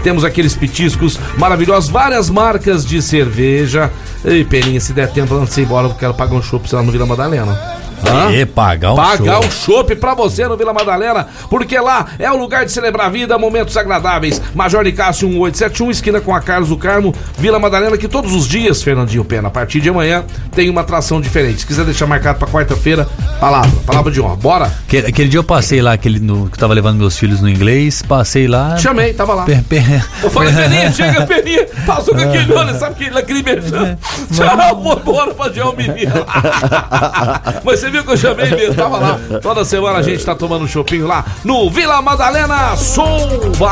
temos aqueles petiscos maravilhosos, várias marcas de cerveja. Ei, Peninha, se der tempo antes de ir embora, eu quero pagar um chopp lá no Vila Madalena. Hã? E pagar um Pagar um chopp pra você no Vila Madalena, porque lá é o lugar de celebrar a vida, momentos agradáveis. Major Cássio 1871, esquina com a Carlos do Carmo, Vila Madalena, que todos os dias, Fernandinho Pena, a partir de amanhã, tem uma atração diferente. Se quiser deixar marcado pra quarta-feira, palavra, palavra de honra. Bora? Aquele, aquele dia eu passei lá, aquele no, que eu tava levando meus filhos no inglês, passei lá. Chamei, tava lá. pe- pe- Eu falei, Peninha, chega, Peninha, passou com aquele olho, sabe que aquele beijão. Tchau, vou embora pra o menino. Mas você viu que eu chamei mesmo, tava lá. Toda semana a gente tá tomando um chopinho lá no Vila Madalena Somba.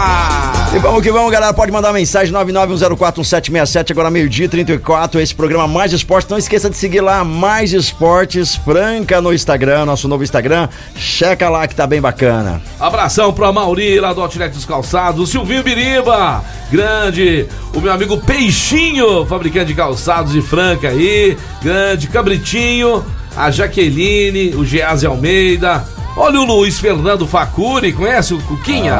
E vamos que vamos, galera. Pode mandar mensagem 991041767, agora meio-dia 34. Esse programa Mais Esportes. Não esqueça de seguir lá Mais Esportes Franca no Instagram, nosso novo Instagram. Checa lá que tá bem bacana. Abração pro Mauri lá do Outlet dos Calçados, Silvinho Biriba, grande, o meu amigo Peixinho, fabricante de calçados de Franca aí, grande, Cabritinho, a Jaqueline, o Gease Almeida. Olha o Luiz Fernando Facuri, conhece o Cuquinha?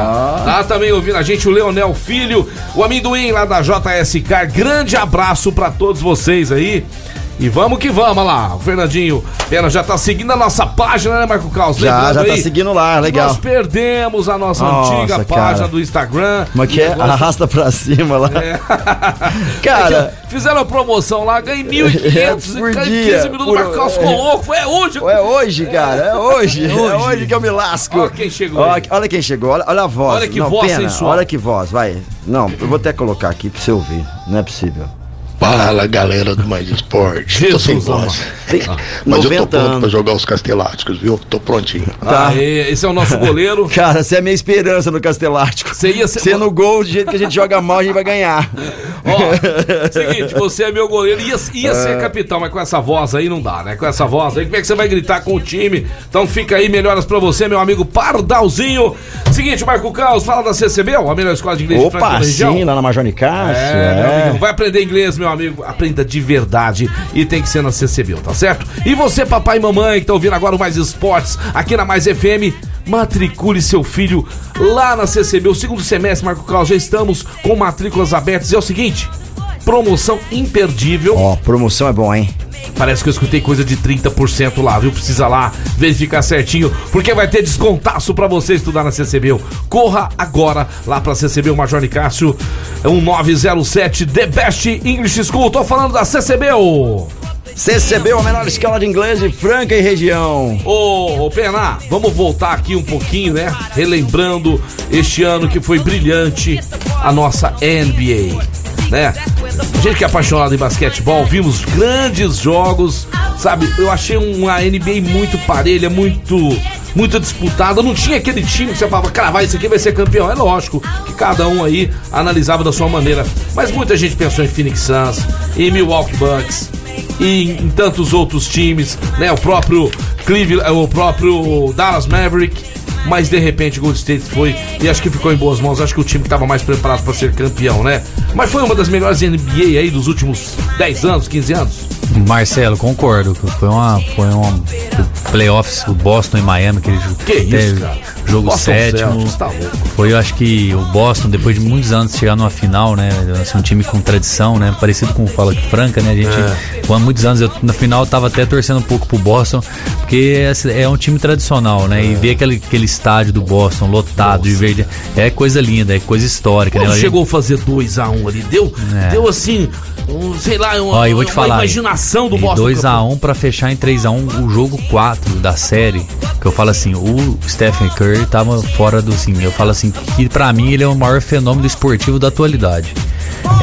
Tá também ouvindo a gente, o Leonel Filho, o amendoim lá da JSK. Grande abraço pra todos vocês aí. E vamos que vamos, olha lá. O Fernandinho Pena já tá seguindo a nossa página, né, Marco Caos? Já, Lembrando já tá aí, seguindo lá, legal. nós perdemos a nossa Nossa, antiga cara. página do Instagram. Como é que é? Negócio- Arrasta pra cima lá. É. Cara, É fizeram a promoção lá, ganhei 1.500 Por ganhei dia, 15 minutos, por- Marco Caos ficou louco. Foi hoje. é hoje, cara. É hoje. É hoje. hoje que eu me lasco. Olha quem chegou aí. Olha quem chegou. Olha, olha a voz. Olha que Não, voz pena, sensual. Olha que voz, vai. Não, eu vou até colocar aqui pra você ouvir. Não é possível. Fala galera do Mais Esporte. Tô sem voz. Tem Mas eu 90 tô pronto anos. pra jogar os casteláticos, viu? Tô prontinho. Tá. Aê, esse é o nosso goleiro. Cara, você é a minha esperança no Castelático. Você ia ser- Você no gol, do jeito que a gente joga mal, a gente vai ganhar. Ó, seguinte, você é meu goleiro, ia, ia ser capitão, mas com essa voz aí não dá, né? Com essa voz aí, como é que você vai gritar com o time? Então fica aí, melhoras pra você, meu amigo Pardalzinho. Seguinte, Marco Caos, fala da CCB, a melhor escola de inglês de Franca Opa, da região. sim, lá na Major Nicásio. É, meu É. amigo, vai aprender inglês, meu amigo. Aprenda de verdade e tem que ser na CCB, tá certo? E você, papai e mamãe, que tá ouvindo agora o Mais Esportes aqui na Mais FM, matricule seu filho lá na CCB. O segundo semestre, Marco Carlos, já estamos com matrículas abertas. E é o seguinte, promoção imperdível. Ó, promoção é bom, hein? Parece que eu escutei coisa de 30% lá, viu? Precisa lá verificar certinho, porque vai ter descontaço pra você estudar na CCB. Corra agora lá pra CCB, o Major Nicásio, é um 907 The Best English School. Tô falando da CCB. Ô, CCB, a menor escola de inglês de Franca e região. ô, ô Pena, vamos voltar aqui um pouquinho, né? Relembrando este ano que foi brilhante a nossa NBA, né? Gente que é apaixonado em basquetebol, vimos grandes jogos, sabe? Eu achei uma NBA muito parelha, muito muito disputada. Não tinha aquele time que você falava, cara, vai, esse aqui vai ser campeão. É lógico que cada um aí analisava da sua maneira. Mas muita gente pensou em Phoenix Suns, em Milwaukee Bucks, em tantos outros times, né? O próprio Cleveland, o próprio Dallas Maverick. Mas de repente o Gold State foi e acho que ficou em boas mãos. Acho que o time estava mais preparado para ser campeão, né? Mas foi uma das melhores NBA aí dos últimos 10 anos, 15 anos. Marcelo, concordo. que Foi uma. Foi um playoffs, o Boston e Miami, aquele jogo. Que isso, cara? Jogo Boston sétimo. Celtics, tá. Foi, eu acho que o Boston, depois de muitos anos, chegar numa final, né? Assim, um time com tradição, né? Parecido com o Fala Franca, né? A gente, com muitos anos, eu, na final, eu tava até torcendo um pouco pro Boston, porque é, é um time tradicional, né? E ver aquele, aquele estádio do Boston lotado de verde é coisa linda, é coisa histórica, Quando né? chegou a fazer 2x1 ali, deu, É. deu assim, um, sei lá, uma, Ó, eu vou te uma falar. imaginação do Boston. 2x1 pra fechar em 3x1 o jogo 4 da série. Que eu falo assim, o Stephen Curry tava fora do assim. Eu falo assim, que pra mim ele é o maior fenômeno esportivo da atualidade.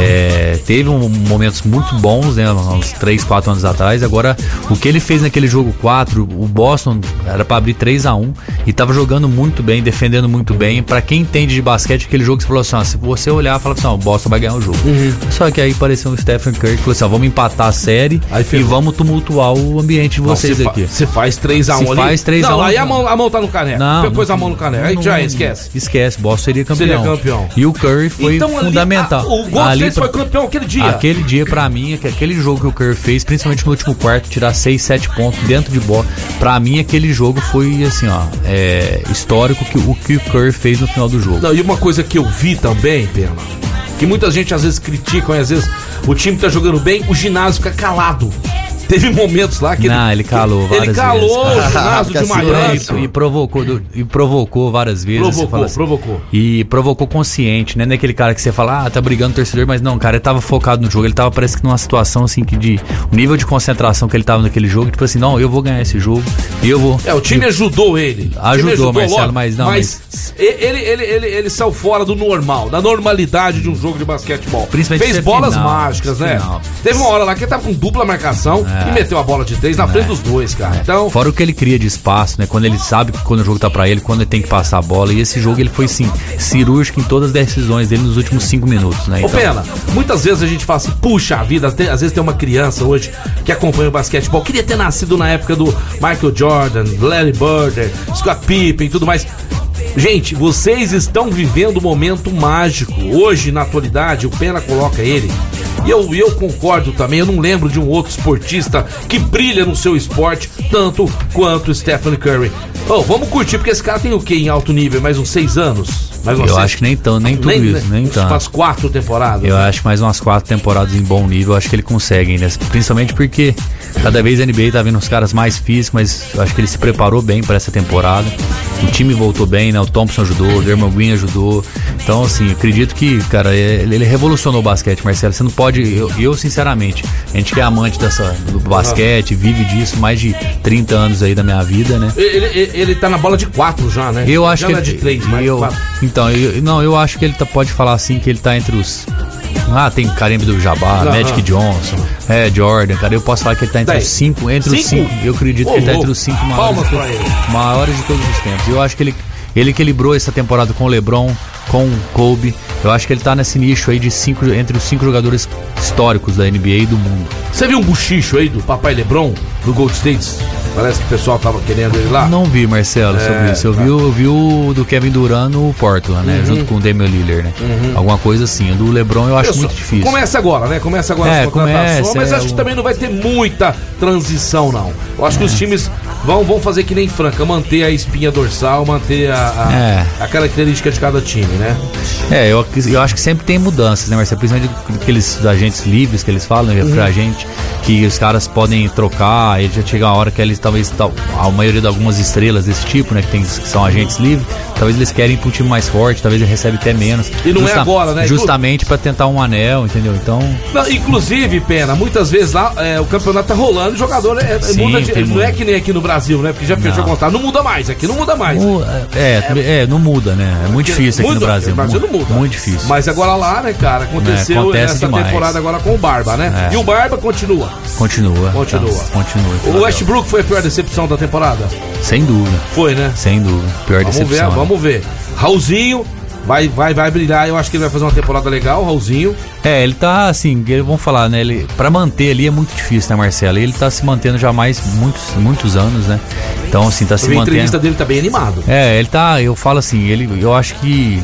É, teve um, momentos muito bons, né? Uns 3, 4 anos atrás. Agora, o que ele fez naquele jogo 4, o Boston era para abrir 3 a 1 e tava jogando muito bem, defendendo muito bem. Para quem entende de basquete, aquele jogo que você falou assim: ó, se você olhar, fala assim: ó, o Boston vai ganhar o jogo. Uhum. Só que aí apareceu o Stephen Curry que falou assim: ó, vamos empatar a série Aí e vamos tumultuar o ambiente de Não, vocês fa- aqui. Você faz 3x1 Se ali. faz 3 a Não, 1, aí a mão, a mão tá no caneco. Não, pôs não- a mão no caneco. Aí não- já esquece. Esquece, Boston seria campeão. Seria campeão. E o Curry foi então, ali, fundamental. a- o Golden Ali State foi campeão aquele dia. Aquele dia, pra mim, é que aquele jogo que o Curry fez, principalmente no último quarto, tirar 6, 7 pontos dentro de bola. Pra mim, aquele jogo foi, assim, ó, é, histórico que, o que o Curry fez no final do jogo. Não, e uma coisa que eu vi também, Pena, que muita gente às vezes critica, às vezes o time tá jogando bem, o ginásio fica calado. Teve momentos lá que Não, ele calou Ele várias calou vezes. o ginásio de assim, Miami. E, provocou, e provocou várias vezes. Provocou, assim. provocou. E provocou consciente, né? Naquele cara que você fala, ah, tá brigando o torcedor, mas não, cara, ele tava focado no jogo. Ele tava, parece que numa situação assim que de. O nível de concentração que ele tava naquele jogo, tipo assim, não, eu vou ganhar esse jogo. E eu vou. É, o time ajudou ele. Time Ajudou, Marcelo, mas não, Mas, ele, ele, ele, ele saiu fora do normal, da normalidade de um jogo de basquetebol. Principalmente Fez ser bolas final, mágicas, né? final. Teve uma hora lá que ele tava com dupla marcação É. e meteu a bola de três na frente dos dois, cara. Então, Fora o que ele cria de espaço, né? Quando ele sabe que quando o jogo tá pra ele, quando ele tem que passar a bola. E esse jogo ele foi, sim, cirúrgico em todas as decisões dele nos últimos cinco minutos, né? Ô Pena, muitas vezes a gente fala assim, puxa a vida, tem- às vezes tem uma criança hoje que acompanha o basquetebol, queria ter nascido na época do Michael Jordan, Larry Bird, Scott Pippen e tudo mais. Gente, vocês estão vivendo um momento mágico. Hoje, na atualidade, o Pena coloca ele. E eu, eu concordo também, eu não lembro de um outro esportista que brilha no seu esporte tanto quanto Stephen Curry. Ô, vamos curtir, porque esse cara tem o quê em alto nível? Mais uns seis anos? Umas Eu acho que nem tão, nem tudo isso, nem tanto. Umas quatro temporadas. Eu acho que mais umas quatro temporadas em bom nível, eu acho que ele consegue ainda. Principalmente porque cada vez a NBA tá vendo os caras mais físicos, mas eu acho que ele se preparou bem para essa temporada. O time voltou bem, né? O Thompson ajudou, o Dermot Green ajudou. Então, assim, acredito que, cara, é- ele, ele revolucionou o basquete, Marcelo. Você não pode. Eu, eu, sinceramente, a gente que é amante dessa, do basquete, vive disso mais de 30 anos aí da minha vida, né? Ele, ele, ele tá na bola de quatro já, né? Eu acho já que não é ele, de três, mas eu, quatro. então, eu, não, eu acho que ele tá- pode falar assim que ele tá entre os ah, tem Karim do Aham. Magic Johnson, é, Jordan, cara. Eu posso falar que ele tá entre Dez. os cinco, entre os Cinco? cinco. Eu acredito Ô, que ele tá louco. entre os cinco maiores, Palmas pra ele. maiores de todos os tempos. Eu acho que ele, ele equilibrou essa temporada com o LeBron, com o Kobe. Eu acho que ele tá nesse nicho aí de cinco, entre os cinco jogadores históricos da NBA e do mundo. Você viu um buchicho aí do Papai Lebron, do Gold States? Parece que o pessoal tava querendo ele lá. Não vi, Marcelo, sobre É, isso. Eu tá. vi, o- eu vi o do Kevin Durant no Portland, né? Junto com o Damian Lillard, né? Alguma coisa assim. O do LeBron eu acho Isso. muito difícil. Começa agora, né? Começa agora É, as começa, mas é, acho que também não vai ter muita transição, não. Eu acho que os times vão, vão fazer que nem Franca, manter a espinha dorsal, manter a, a, É. a característica de cada time, né? É, eu, eu acho que sempre tem mudanças, né, Marcelo? Principalmente aqueles agentes livres que eles falam, Uhum. uhum. agente, que os caras podem trocar, e já chega uma hora que eles talvez, tal- a maioria de algumas estrelas desse tipo, né, que, tem, que são agentes livres, talvez eles querem ir pra um time mais forte, talvez ele recebe até menos. E não é agora, né? Justamente pra tentar um anel, entendeu? Então, Não, inclusive, Pena, muitas vezes lá é, o campeonato tá rolando, o jogador é, é, Sim, muda de- não é que nem aqui no Brasil, né? Porque já fechou o Não. muda mais, aqui não muda mais. o- é, é, não muda, né? É muito difícil aqui no Muda, Brasil. no Brasil não muda. Muito difícil. Mas agora lá, né, cara, aconteceu É, acontece essa demais. temporada agora com o Barba, né? É. E o Barba continua. Continua. Continua. tá, continua. O Westbrook foi a pior decepção da temporada? Sem dúvida. Foi, né? Sem dúvida. Pior Vamos decepção. ver, né? vamos ver. Raulzinho vai, vai, vai brilhar. Eu acho que ele vai fazer uma temporada legal, Raulzinho. É, ele tá assim, vamos falar, né? Ele, pra manter ali é muito difícil, né, Marcelo? Ele tá se mantendo já há mais muitos, muitos anos, né? Então, assim, tá Eu se vi a mantendo. entrevista dele, tá bem animado. É, ele tá, eu falo assim, ele, eu acho que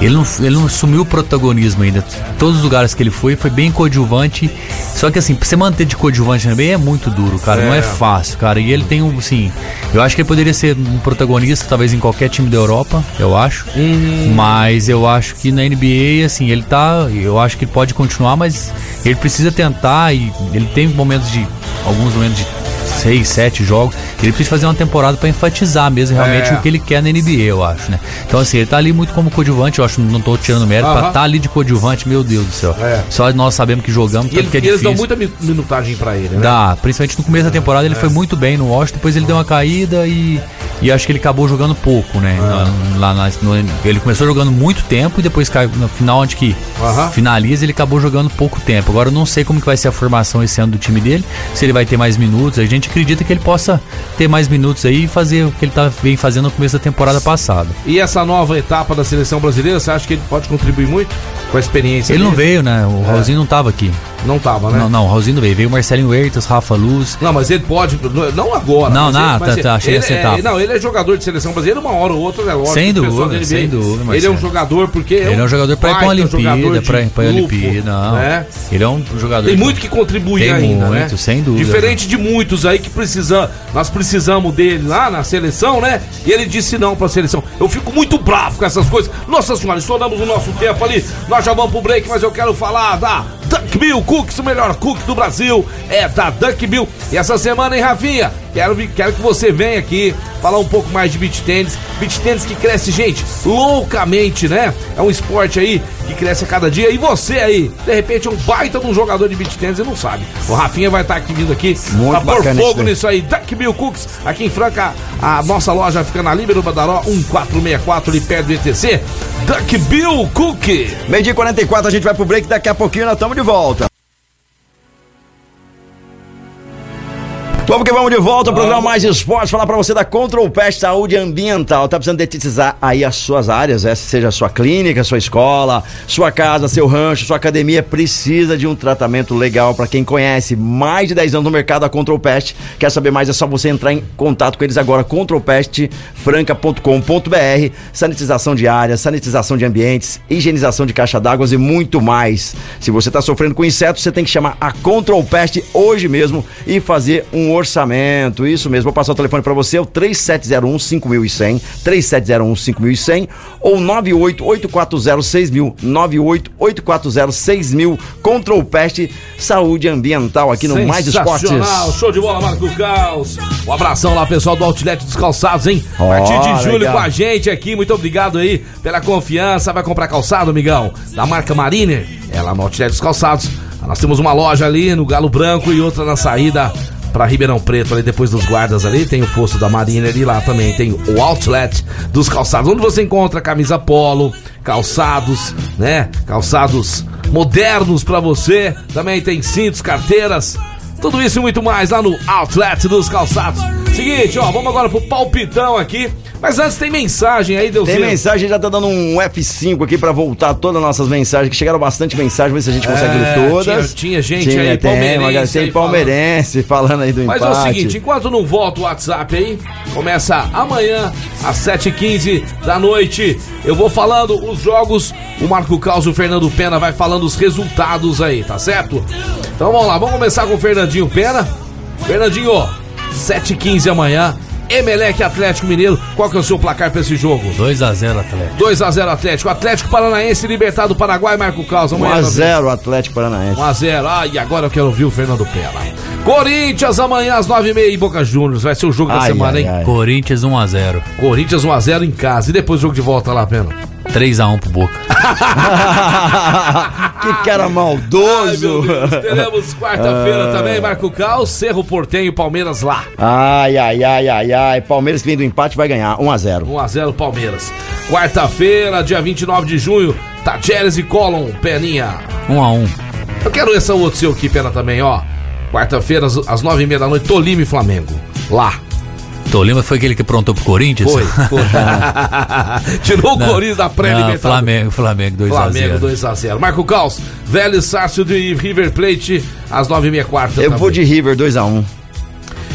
ele não, ele não assumiu o protagonismo ainda. Todos os lugares que ele foi, foi bem coadjuvante. Só que assim, pra você manter de coadjuvante também é muito duro, cara. Não É. é fácil, cara. E ele tem um, assim, eu acho que ele poderia ser um protagonista, talvez em qualquer time da Europa, eu acho. Mas eu acho que na NBA, assim, ele tá. Eu acho que ele pode continuar, mas ele precisa tentar e ele tem momentos de. Alguns momentos de seis, sete jogos. Ele precisa fazer uma temporada pra enfatizar mesmo realmente É. o que ele quer na NBA, eu acho, né? Então, assim, ele tá ali muito como coadjuvante, eu acho, não tô tirando mérito, pra tá ali de coadjuvante, meu Deus do céu. É. Só nós sabemos que jogamos, E, tanto ele- que é eles difícil. dão muita mi- minutagem pra ele, né? Dá, principalmente no começo da temporada É. ele foi muito bem no Washington, depois ele deu uma caída e E acho que ele acabou jogando pouco, né? Na- lá na- no- ele começou jogando muito tempo e depois caiu no final onde que Aham. finaliza, ele acabou jogando pouco tempo. Agora eu não sei como que vai ser a formação esse ano do time dele, se ele vai ter mais minutos. A gente acredita que ele possa ter mais minutos aí e fazer o que ele tá, vem fazendo no começo da temporada passada. E essa nova etapa da seleção brasileira, você acha que ele pode contribuir muito com a experiência Ele não dele? veio, né? O Raulzinho não tava aqui. Não tava, né? Não, não, o Raulzinho não veio. Veio o Marcelinho Huertas, Rafa Luz. Não, mas ele pode. Não agora. Não, não, mas tá, ele- tá, achei ele essa é- etapa. Não, ele é jogador de seleção brasileira, uma hora ou outra, é lógico. Sem o dúvida, sem dúvida, Ele é Marcelo. um jogador porque. Ele é um jogador pra ir uma baita jogador Olimpíada, de pra, pra grupo, Olimpíada, não. né? Ele é um jogador. Tem muito que contribuir Tem ainda, muito, né? sem dúvida. Diferente de muitos aí que precisam, nós precisamos dele lá na seleção, né? E ele disse não pra seleção. Eu fico muito bravo com essas coisas. Nossa senhora, estouramos o nosso tempo ali. Nós já vamos pro break, mas eu quero falar da Duck Bill Cookies, o melhor cookie do Brasil é da Duck Bill. E essa semana, hein, Rafinha? Quero, quero que você venha aqui falar um pouco mais de beach tênis. Beach tênis que cresce, gente, loucamente, né? É um esporte aí que cresce a cada dia. E você aí, de repente, é um baita de um jogador de beach tênis e não sabe. O Rafinha vai estar aqui vindo aqui Muito pra pôr fogo nisso aí. Duck Bill Cooks, aqui em Franca, a nossa loja fica na Líbero Badaró 1464, ali perto do ETC. Duck Bill Cookie. Meio dia e 44, a gente vai pro break, daqui a pouquinho nós estamos de volta. Vamos que vamos de volta ao programa Mais Esportes, falar pra você da Control Pest Saúde Ambiental. Tá precisando detetizar aí as suas áreas, essa seja a sua clínica, sua escola, sua casa, seu rancho, sua academia, precisa de um tratamento legal pra quem conhece. Mais de 10 anos no mercado, a Control Pest. Quer saber mais? É só você entrar em contato com eles agora, controlpestfranca.com.br. Sanitização de áreas, sanitização de ambientes, higienização de caixa d'água e muito mais. Se você tá sofrendo com insetos, você tem que chamar a Control Pest hoje mesmo e fazer um orçamento. Isso mesmo, vou passar o telefone para você, é o 3701 5100, 3701 5100 ou 988406000, 988406000. Control Pest Saúde Ambiental aqui no Mais Esportes. Show de bola, Marco Caos. Um abração lá, pessoal do Outlet dos Calçados, hein? A partir de julho legal. com a gente aqui. Muito obrigado aí pela confiança. Vai comprar calçado, amigão? Da marca Mariner. É lá no Outlet dos Calçados. Nós temos uma loja ali no Galo Branco e outra na saída pra Ribeirão Preto, ali depois dos guardas ali. Tem o posto da Mariner e lá também tem o Outlet dos Calçados, onde você encontra camisa polo, calçados, né? Calçados modernos pra você. Também tem cintos, carteiras. Tudo isso e muito mais lá no Outlet dos Calçados. Seguinte, ó, vamos agora pro palpitão aqui. Mas antes tem mensagem aí, Deus Tem mensagem, já tá dando um F5 aqui pra voltar todas as nossas mensagens, que chegaram bastante mensagens, ver se a gente consegue É, ler todas. tinha- tinha gente Tinha, aí, tem, palmeirense tem palmeirense falando. aí do Mas empate. é o seguinte, enquanto não volta o WhatsApp aí, começa amanhã às 7h15 da noite. Eu vou falando os jogos, o Marco Caos e o Fernando Pena vai falando os resultados aí, tá certo? Então vamos lá, vamos começar com o Fernandinho Pena. Fernandinho, 7h15 amanhã, Emelec Atlético Mineiro. Qual que é o seu placar pra esse jogo? 2x0 Atlético. 2x0 Atlético. Atlético Paranaense Libertado do Paraguai, Marco Caos. Amanhã 1x0 Atlético Paranaense. 1x0. Ah, e agora eu quero ouvir o Fernando Pena. Corinthians amanhã às 9h30 em Boca Juniors. Vai ser o jogo da Ai, semana, ai, hein? ai. Corinthians 1x0. Corinthians 1x0 em casa. E depois o jogo de volta lá, Pena. 3x1 pro Boca. que cara Ai, meu maldoso. Deus. Teremos quarta-feira também, Marco Caos, Cerro Portenho, Palmeiras lá. Ai, ai, ai, ai, ai. Palmeiras que vem do empate vai ganhar 1x0. 1x0 Palmeiras. Quarta-feira, dia 29 de junho, Tajeres e Colon, Peninha. 1x1. Eu quero esse outro seu aqui, Pena, também, ó. Quarta-feira, às, às 9h30 da noite, Tolima e Flamengo. Lá. Tolima foi aquele que aprontou pro Corinthians? Foi. foi. Tirou o Corinthians da Não, pré-libertadores. Flamengo, Flamengo 2x0. Flamengo 2x0. Marco Caos, Vélez Sarsfield e River Plate, às 9h30 quarta. Eu também. vou de River 2x1.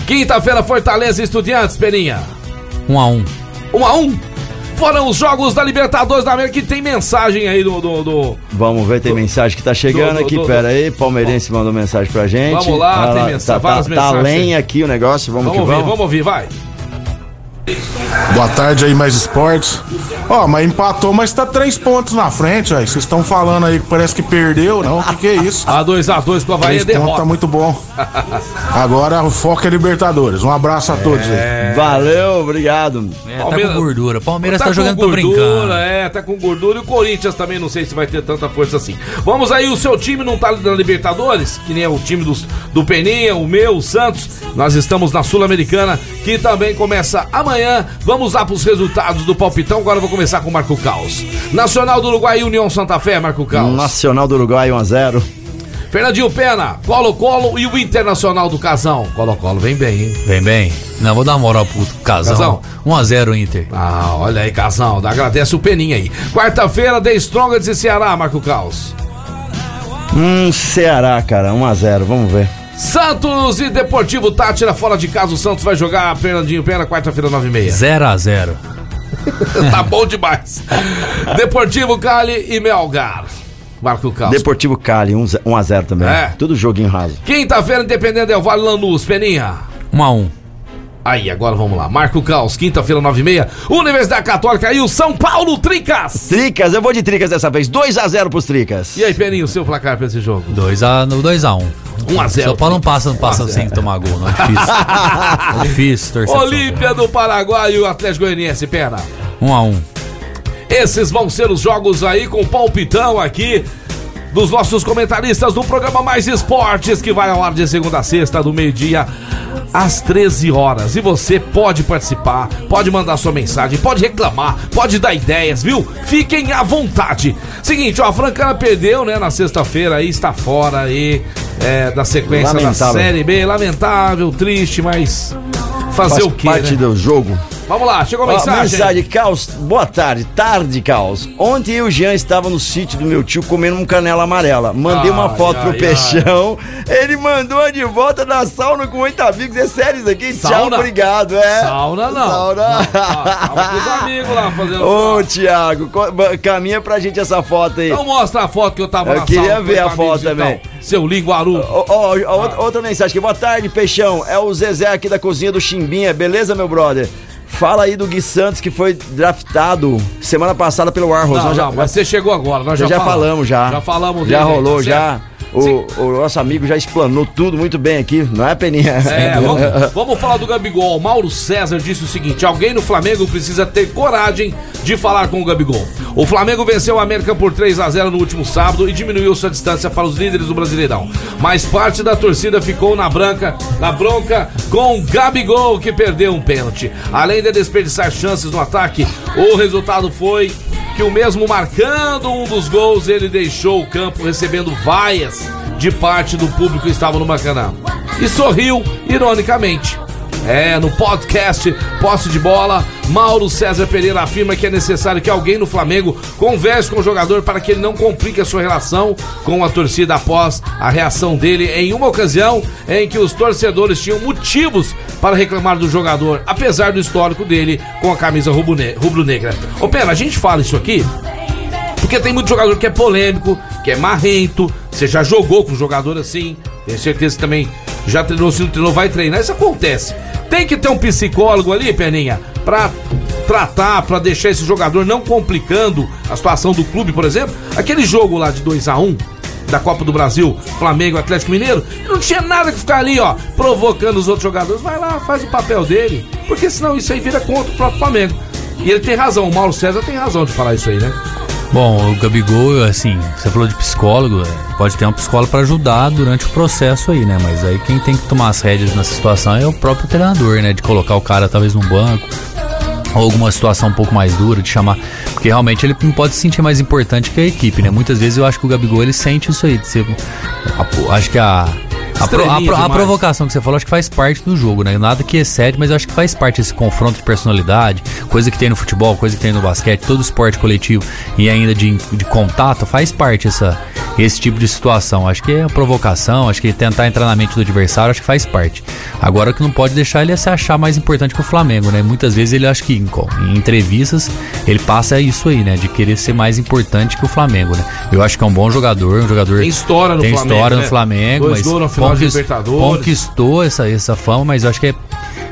Quinta-feira, Fortaleza e Estudiantes, Peninha. 1x1. 1x1. Foram os jogos da Libertadores da América que tem mensagem aí do. do, do- Vamos ver, tem mensagem que tá chegando do- do- aqui. do- Pera aí, Palmeirense mandou mensagem pra gente. Vamos lá, Olha tem mensagem, Tá, tá, várias tá mensagens. lenha aqui o negócio, vamos, Vamos que ouvir, vamos. vamos ouvir, vai. Boa tarde aí, mais esportes. Ó, mas empatou, mas tá três pontos na frente, aí. Vocês estão falando aí que parece que perdeu, não? O que, que é isso? A 2x2 com a Havaí é Três pontos tá muito bom. Agora o foco é Libertadores. Um abraço a todos aí. Valeu, obrigado. É, tá Palmeiras- com gordura. Palmeiras tá, com jogando gordura, brincar. É, tá com gordura. E o Corinthians também não sei se vai ter tanta força assim. Vamos aí, o seu time não tá na Libertadores, que nem é o time dos, do Peninha, o meu, o Santos. Nós estamos na Sul-Americana, que também começa amanhã. Vamos lá para os resultados do palpitão. Agora eu vou começar com o Marco Caos. Nacional do Uruguai e União Santa Fé, Marco Caos. Nacional do Uruguai 1x0. Fernandinho Pena, Colo-Colo e o Internacional do Casão. Colo-Colo vem bem, hein? Vem bem. Não, vou dar uma moral pro Casão. Casão. 1x0 Inter. Ah, olha aí, Casão. Agradece o Peninha aí. Quarta-feira, The Strongest e Ceará, Marco Caos. Hum, Ceará, cara, 1x0, vamos ver. Santos e Deportivo Tátira fora de casa. O Santos vai jogar Fernandinho Pena quarta-feira, 9h30. 0x0. tá bom demais. Deportivo Cali e Melgar. Marco Caos. Deportivo Cali, 1x0 também. É. Tudo joguinho raso. Quinta-feira, Independente Del Vale Lanús, Peninha. 1x1. Aí, agora vamos lá. Marco Caos, quinta-feira, 9h30. Universidade Católica e o São Paulo Tricas. Tricas, eu vou de Tricas dessa vez. 2x0 pros Tricas. E aí, Peninho, seu placar pra esse jogo? 2x1. 2x1. 1x0. São Paulo não passa, não passa sem tomar gol, não é difícil. é difícil, torcer. Olímpia do Paraguai e o Atlético Goianiense, Pena. 1x1. Esses vão ser os jogos aí com palpitão aqui dos nossos comentaristas do programa Mais Esportes, que vai ao ar de segunda a sexta, do meio-dia às 13 horas. E você pode participar, pode mandar sua mensagem, pode reclamar, pode dar ideias, viu? Fiquem à vontade. Seguinte, ó, a Francana perdeu, né, na sexta-feira aí, está fora aí é, da sequência Lamentável. da Série B. Lamentável, triste, mas fazer Faz o quê, parte né? do jogo. Vamos lá, chegou a Ó, mensagem. mensagem, Caos. Boa tarde, tarde, Caos. Ontem eu e o Jean estava no sítio do meu tio comendo um canela amarela. Mandei uma Ai, foto ai, pro ai. Peixão. Ele mandou de volta da sauna com oito amigos. É sério isso aqui? Tchau, Sauna? obrigado. É. Sauna não. Sauna. Ah, tava com os amigos lá fazendo. Ô, ba- caminha pra gente essa foto aí. Então mostra a foto que eu tava Eu na queria sala com ver a foto também. Seu linguaru. Ó, ó, ó, outra, outra mensagem aqui. Boa tarde, Peixão. É o Zezé aqui da cozinha do Chimbinha. Beleza, meu brother? Fala aí do Gui Santos que foi draftado semana passada pelo Arroz. Não, Nós já, não, mas você chegou agora, nós já, já, falamos já. Já falamos Já dele, rolou tá já. O, o nosso amigo já explanou tudo muito bem aqui, não é, Peninha? É, vamos, vamos falar do Gabigol. Mauro César disse o seguinte: alguém no Flamengo precisa ter coragem de falar com o Gabigol. O Flamengo venceu a América por 3 a 0 no último sábado e diminuiu sua distância para os líderes do Brasileirão. Mas parte da torcida ficou na branca, na bronca com o Gabigol que perdeu um pênalti. Além de desperdiçar chances no ataque, o resultado foi que o mesmo marcando um dos gols, ele deixou o campo recebendo vaias de parte do público que estava no Maracanã. E sorriu, ironicamente. É, no podcast Posse de Bola, Mauro César Pereira afirma que é necessário que alguém no Flamengo converse com o jogador para que ele não complique a sua relação com a torcida após a reação dele em uma ocasião em que os torcedores tinham motivos para reclamar do jogador, apesar do histórico dele com a camisa rubro-ne- rubro-negra. Ô Pena, a gente fala isso aqui porque tem muito jogador que é polêmico, que é marrento. Você já jogou com um jogador assim. Tenho certeza que também já treinou, se não treinou, vai treinar. Isso acontece. Tem que ter um psicólogo ali, Perninha, pra tratar, pra deixar esse jogador não complicando a situação do clube, por exemplo. Aquele jogo lá de 2 a 1 da Copa do Brasil, Flamengo Atlético Mineiro, não tinha nada que ficar ali, ó, provocando os outros jogadores. Vai lá, faz o papel dele, porque senão isso aí vira contra o próprio Flamengo. E ele tem razão, o Mauro César tem razão de falar isso aí, né? Bom, o Gabigol, assim, você falou de psicólogo, é, pode ter um psicólogo para ajudar durante o processo aí, né? Mas aí quem tem que tomar as rédeas nessa situação é o próprio treinador, né? De colocar o cara talvez num banco, ou alguma situação um pouco mais dura, de chamar. Porque realmente ele não pode se sentir mais importante que a equipe, né? Muitas vezes eu acho que o Gabigol ele sente isso aí. De ser, acho que a. A, pro- a pro- a provocação que você falou, acho que faz parte do jogo, né? Nada que excede, mas eu acho que faz parte esse confronto de personalidade, coisa que tem no futebol, coisa que tem no basquete, todo esporte coletivo e ainda de, de contato, faz parte essa, esse tipo de situação. Acho que é provocação, acho que tentar entrar na mente do adversário, acho que faz parte. Agora o que não pode deixar ele é se achar mais importante que o Flamengo, né? Muitas vezes ele acha que em, entrevistas ele passa isso aí, né? De querer ser mais importante que o Flamengo, né? Eu acho que é um bom jogador, um jogador Tem história no tem Flamengo, história né? no Flamengo, Dois mas gols na final de conquist- Libertadores. conquistou essa, essa fama, mas eu acho que é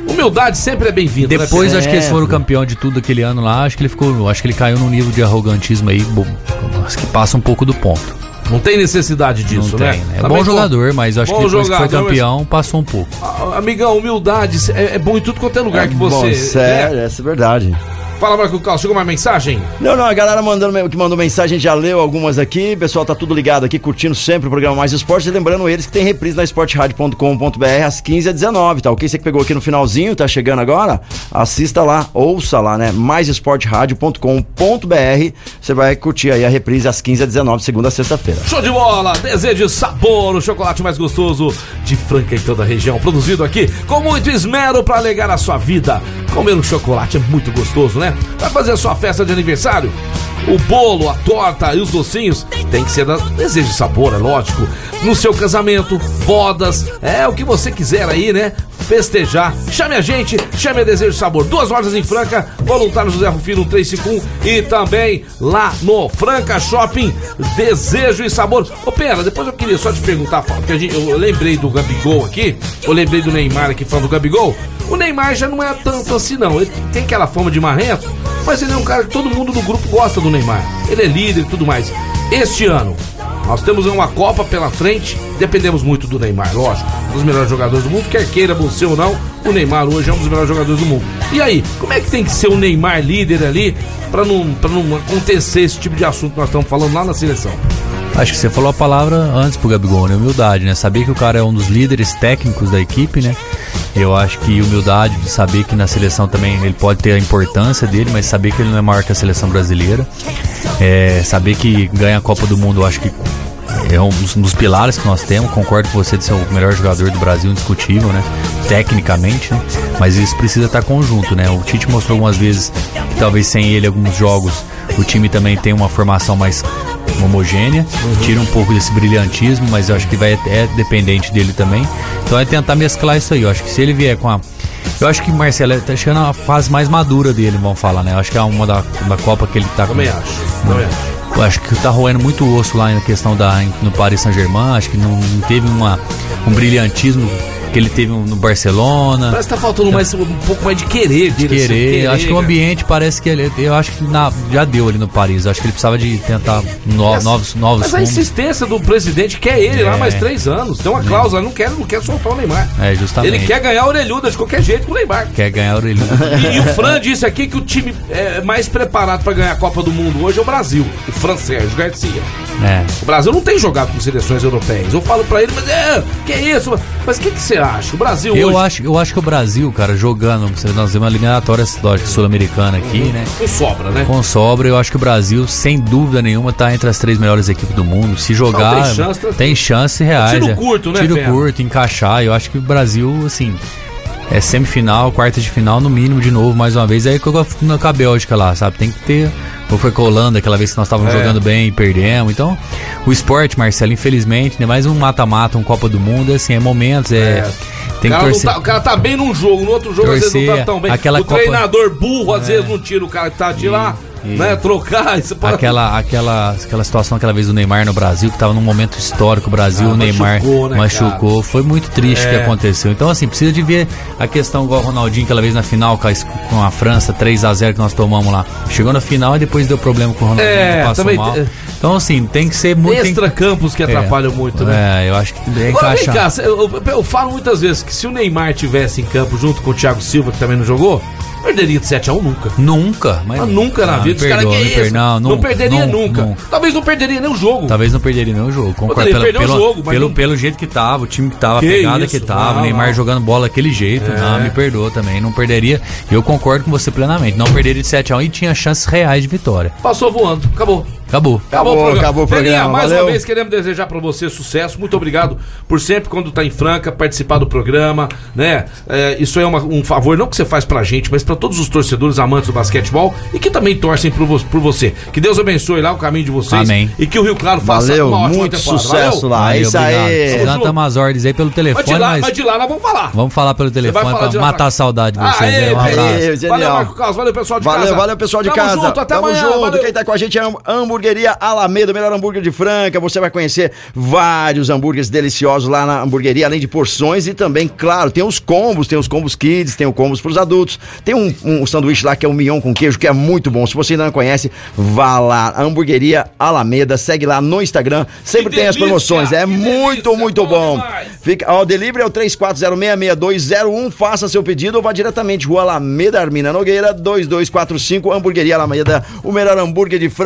Humildade sempre é bem-vinda. né, depois Pedro? acho que eles foram campeão de tudo aquele ano lá, acho que ele ficou, acho que ele caiu num nível de arrogantismo aí, bo- acho que passa um pouco do ponto. Não tem necessidade disso, não né? tem, né? É Também bom jogador, mas acho bom que depois que foi jogador, mas- campeão, passou um pouco. Amigão, humildade é, é bom em tudo quanto é lugar que você. Bom, sério, essa é verdade. Fala, Marco Cal, chegou uma mensagem? Não, não, a galera mandando, que mandou mensagem já leu algumas aqui. O pessoal tá tudo ligado aqui, curtindo sempre o programa Mais Esportes. E lembrando eles que tem reprise na esportradio.com.br às 15 h 19 tá ok? Você que pegou aqui no finalzinho, tá chegando agora, assista lá, ouça lá, né? maisesportradio.com.br. Você vai curtir aí a reprise às 15 h 19 segunda a sexta-feira. Show de bola! Desejo sabor, o chocolate mais gostoso de Franca em toda a região. Produzido aqui com muito esmero para alegar a sua vida. Comer um chocolate é muito gostoso, né? Vai fazer a sua festa de aniversário? O bolo, a torta e os docinhos tem que ser da Desejo Sabor, é lógico. No seu casamento, bodas, é o que você quiser aí, né? Festejar. Chame a gente, chame a Desejo Sabor. Duas lojas em Franca, voluntário José Rufino 351 e também lá no Franca Shopping, Desejo e Sabor. Ô Pera, depois eu queria só te perguntar, porque gente, eu lembrei do Gabigol aqui, eu lembrei do Neymar aqui falando do Gabigol. O Neymar já não é tanto assim, não. Ele tem aquela fama de marrento, mas ele é um cara que todo mundo do grupo gosta do Neymar. Ele é líder e tudo mais. Este ano, nós temos uma Copa pela frente, dependemos muito do Neymar, lógico. Um dos melhores jogadores do mundo, quer queira você ou não, o Neymar hoje é um dos melhores jogadores do mundo. E aí, como é que tem que ser o Neymar líder ali para não, não acontecer esse tipo de assunto que nós estamos falando lá na seleção? Acho que você falou a palavra antes pro Gabigol, né? Humildade, né? Saber que o cara é um dos líderes técnicos da equipe, né? Eu acho que humildade de saber que na seleção também ele pode ter a importância dele, mas saber que ele não é maior que a seleção brasileira. É, saber que ganha a Copa do Mundo, eu acho que é um dos, pilares que nós temos. Concordo com você de ser o melhor jogador do Brasil, indiscutível, né? Tecnicamente, né? Mas isso precisa estar conjunto, né? O Tite mostrou algumas vezes que talvez sem ele, alguns jogos, o time também tem uma formação mais homogênea, uhum. tira um pouco desse brilhantismo, mas eu acho que vai é dependente dele também. Então é tentar mesclar isso aí. Eu acho que se ele vier com a eu acho que Marcelo tá chegando a fase mais madura dele, vamos falar, né? Eu acho que é uma da, da Copa que ele tá Também com. acho. Também acho. Eu acho que tá roendo muito osso lá na questão da no Paris Saint-Germain, acho que não, não teve uma, um brilhantismo que ele teve no Barcelona. Parece que tá faltando mais, um pouco mais de querer de. Querer. Assim, querer acho que o ambiente parece que ele. Eu acho que na, já deu ali no Paris. Acho que ele precisava de tentar no, Essa, novos, novos Mas rumos. a insistência do presidente quer ele é. lá mais três anos. Tem uma é. cláusula, não quer, não quer soltar o Neymar. É, justamente. Ele quer ganhar a orelhuda de qualquer jeito com o Neymar. Quer ganhar a orelhuda. e, e, o Fran disse aqui que o time é, mais preparado para ganhar a Copa do Mundo hoje é o Brasil. O Fran Sérgio Garcia. É. O Brasil não tem jogado com seleções europeias. Eu falo para ele, mas é, que é isso? Mas o que, que você acha? O Brasil eu hoje... acho, eu acho que o Brasil, cara, jogando, nós temos uma eliminatória sul-americana aqui, uhum. né? Com sobra, né? Com sobra, eu acho que o Brasil, sem dúvida nenhuma, tá entre as três melhores equipes do mundo. Se jogar, não, tem, chance, tá... tem chance reais. Tiro curto, né? Tiro curto, encaixar. Eu acho que o Brasil, assim, é semifinal, quarta de final, no mínimo, de novo, mais uma vez. Aí com a Bélgica lá, sabe? Tem que ter. Ou foi com a Holanda, aquela vez que nós estávamos é. jogando bem e perdemos. Então, o esporte, Marcelo, infelizmente, né? Mais um mata-mata, um Copa do Mundo, é assim, é momentos, é. é. Tem o, cara que tá, o cara tá bem num jogo, no outro jogo torcer, às vezes não tá tão bem. Aquela o Copa... treinador burro, às é. vezes não tira o cara que tá de lá né? Trocar. Isso aquela, aquela, aquela situação aquela vez do Neymar no Brasil, que estava num momento histórico, o Brasil, ah, o Neymar machucou, né, machucou. Foi muito triste o é. que aconteceu. Então, assim, precisa de ver a questão igual o Ronaldinho, aquela vez na final com a, com a França, 3 a 0 que nós tomamos lá. Chegou na final e depois deu problema com o Ronaldinho, é, passou também, mal. Então, assim, tem que ser muito. Extra-campos que atrapalham é, muito, né? É, eu acho que é Agora, vem cá, eu, eu, eu falo muitas vezes que se o Neymar tivesse em campo junto com o Thiago Silva, que também não jogou, Perderia de 7x1 nunca. Nunca, mas. mas nunca na vida. Os caras que é isso. Não, não, não perderia não, nunca. Nunca. Talvez não perderia nem o jogo. Talvez não perderia nem o jogo. Concordo. Pelo, pelo, o jogo, pelo, não... pelo jeito que tava, o time que tava, a pegada isso? que tava, o Neymar jogando bola daquele jeito. É. Não, me perdoa também. Não perderia. Eu concordo com você plenamente. Não perderia de 7x1 e tinha chances reais de vitória. Passou voando. Acabou. Acabou. Acabou, acabou o programa. Acabou o programa. mais Valeu. uma vez queremos desejar para você sucesso. Muito obrigado por sempre, quando tá em Franca, participar do programa, né? É, isso é uma, um favor, não que você faz pra gente, mas para todos os torcedores amantes do basquetebol e que também torcem por, vo por você. Que Deus abençoe lá o caminho de vocês. Amém. E que o Rio Claro faça Valeu, uma ótima muito temporada. sucesso Valeu. lá. Valeu, isso aí. Já estamos as ordens aí pelo telefone. Mas de, lá, mas... mas de lá nós vamos falar. Vamos falar pelo telefone para matar pra... a saudade de vocês. Aê, um abraço. Valeu, Marco Carlos. Valeu, pessoal de valeu, casa. Valeu, pessoal de Tamo casa. Junto, até Tamo amanhã. junto. Valeu. Quem tá com a gente é Hambúrguer Hamburgueria Alameda, o melhor hambúrguer de Franca. Você vai conhecer vários hambúrgueres deliciosos lá na hamburgueria, além de porções e também, claro, tem os combos, tem os combos kids, tem o combos pros adultos. Tem um, um sanduíche lá que é o mignon com queijo, que é muito bom. Se você ainda não conhece, vá lá. Hamburgueria Alameda, segue lá no Instagram. Sempre Que tem as delícia, promoções. É muito, delícia, muito bom bom. demais. Fica, ó, o delivery é o 34066201. Faça seu pedido ou vá diretamente Rua Alameda Armina Nogueira, 2245, Hamburgueria Alameda, o melhor hambúrguer de Franca.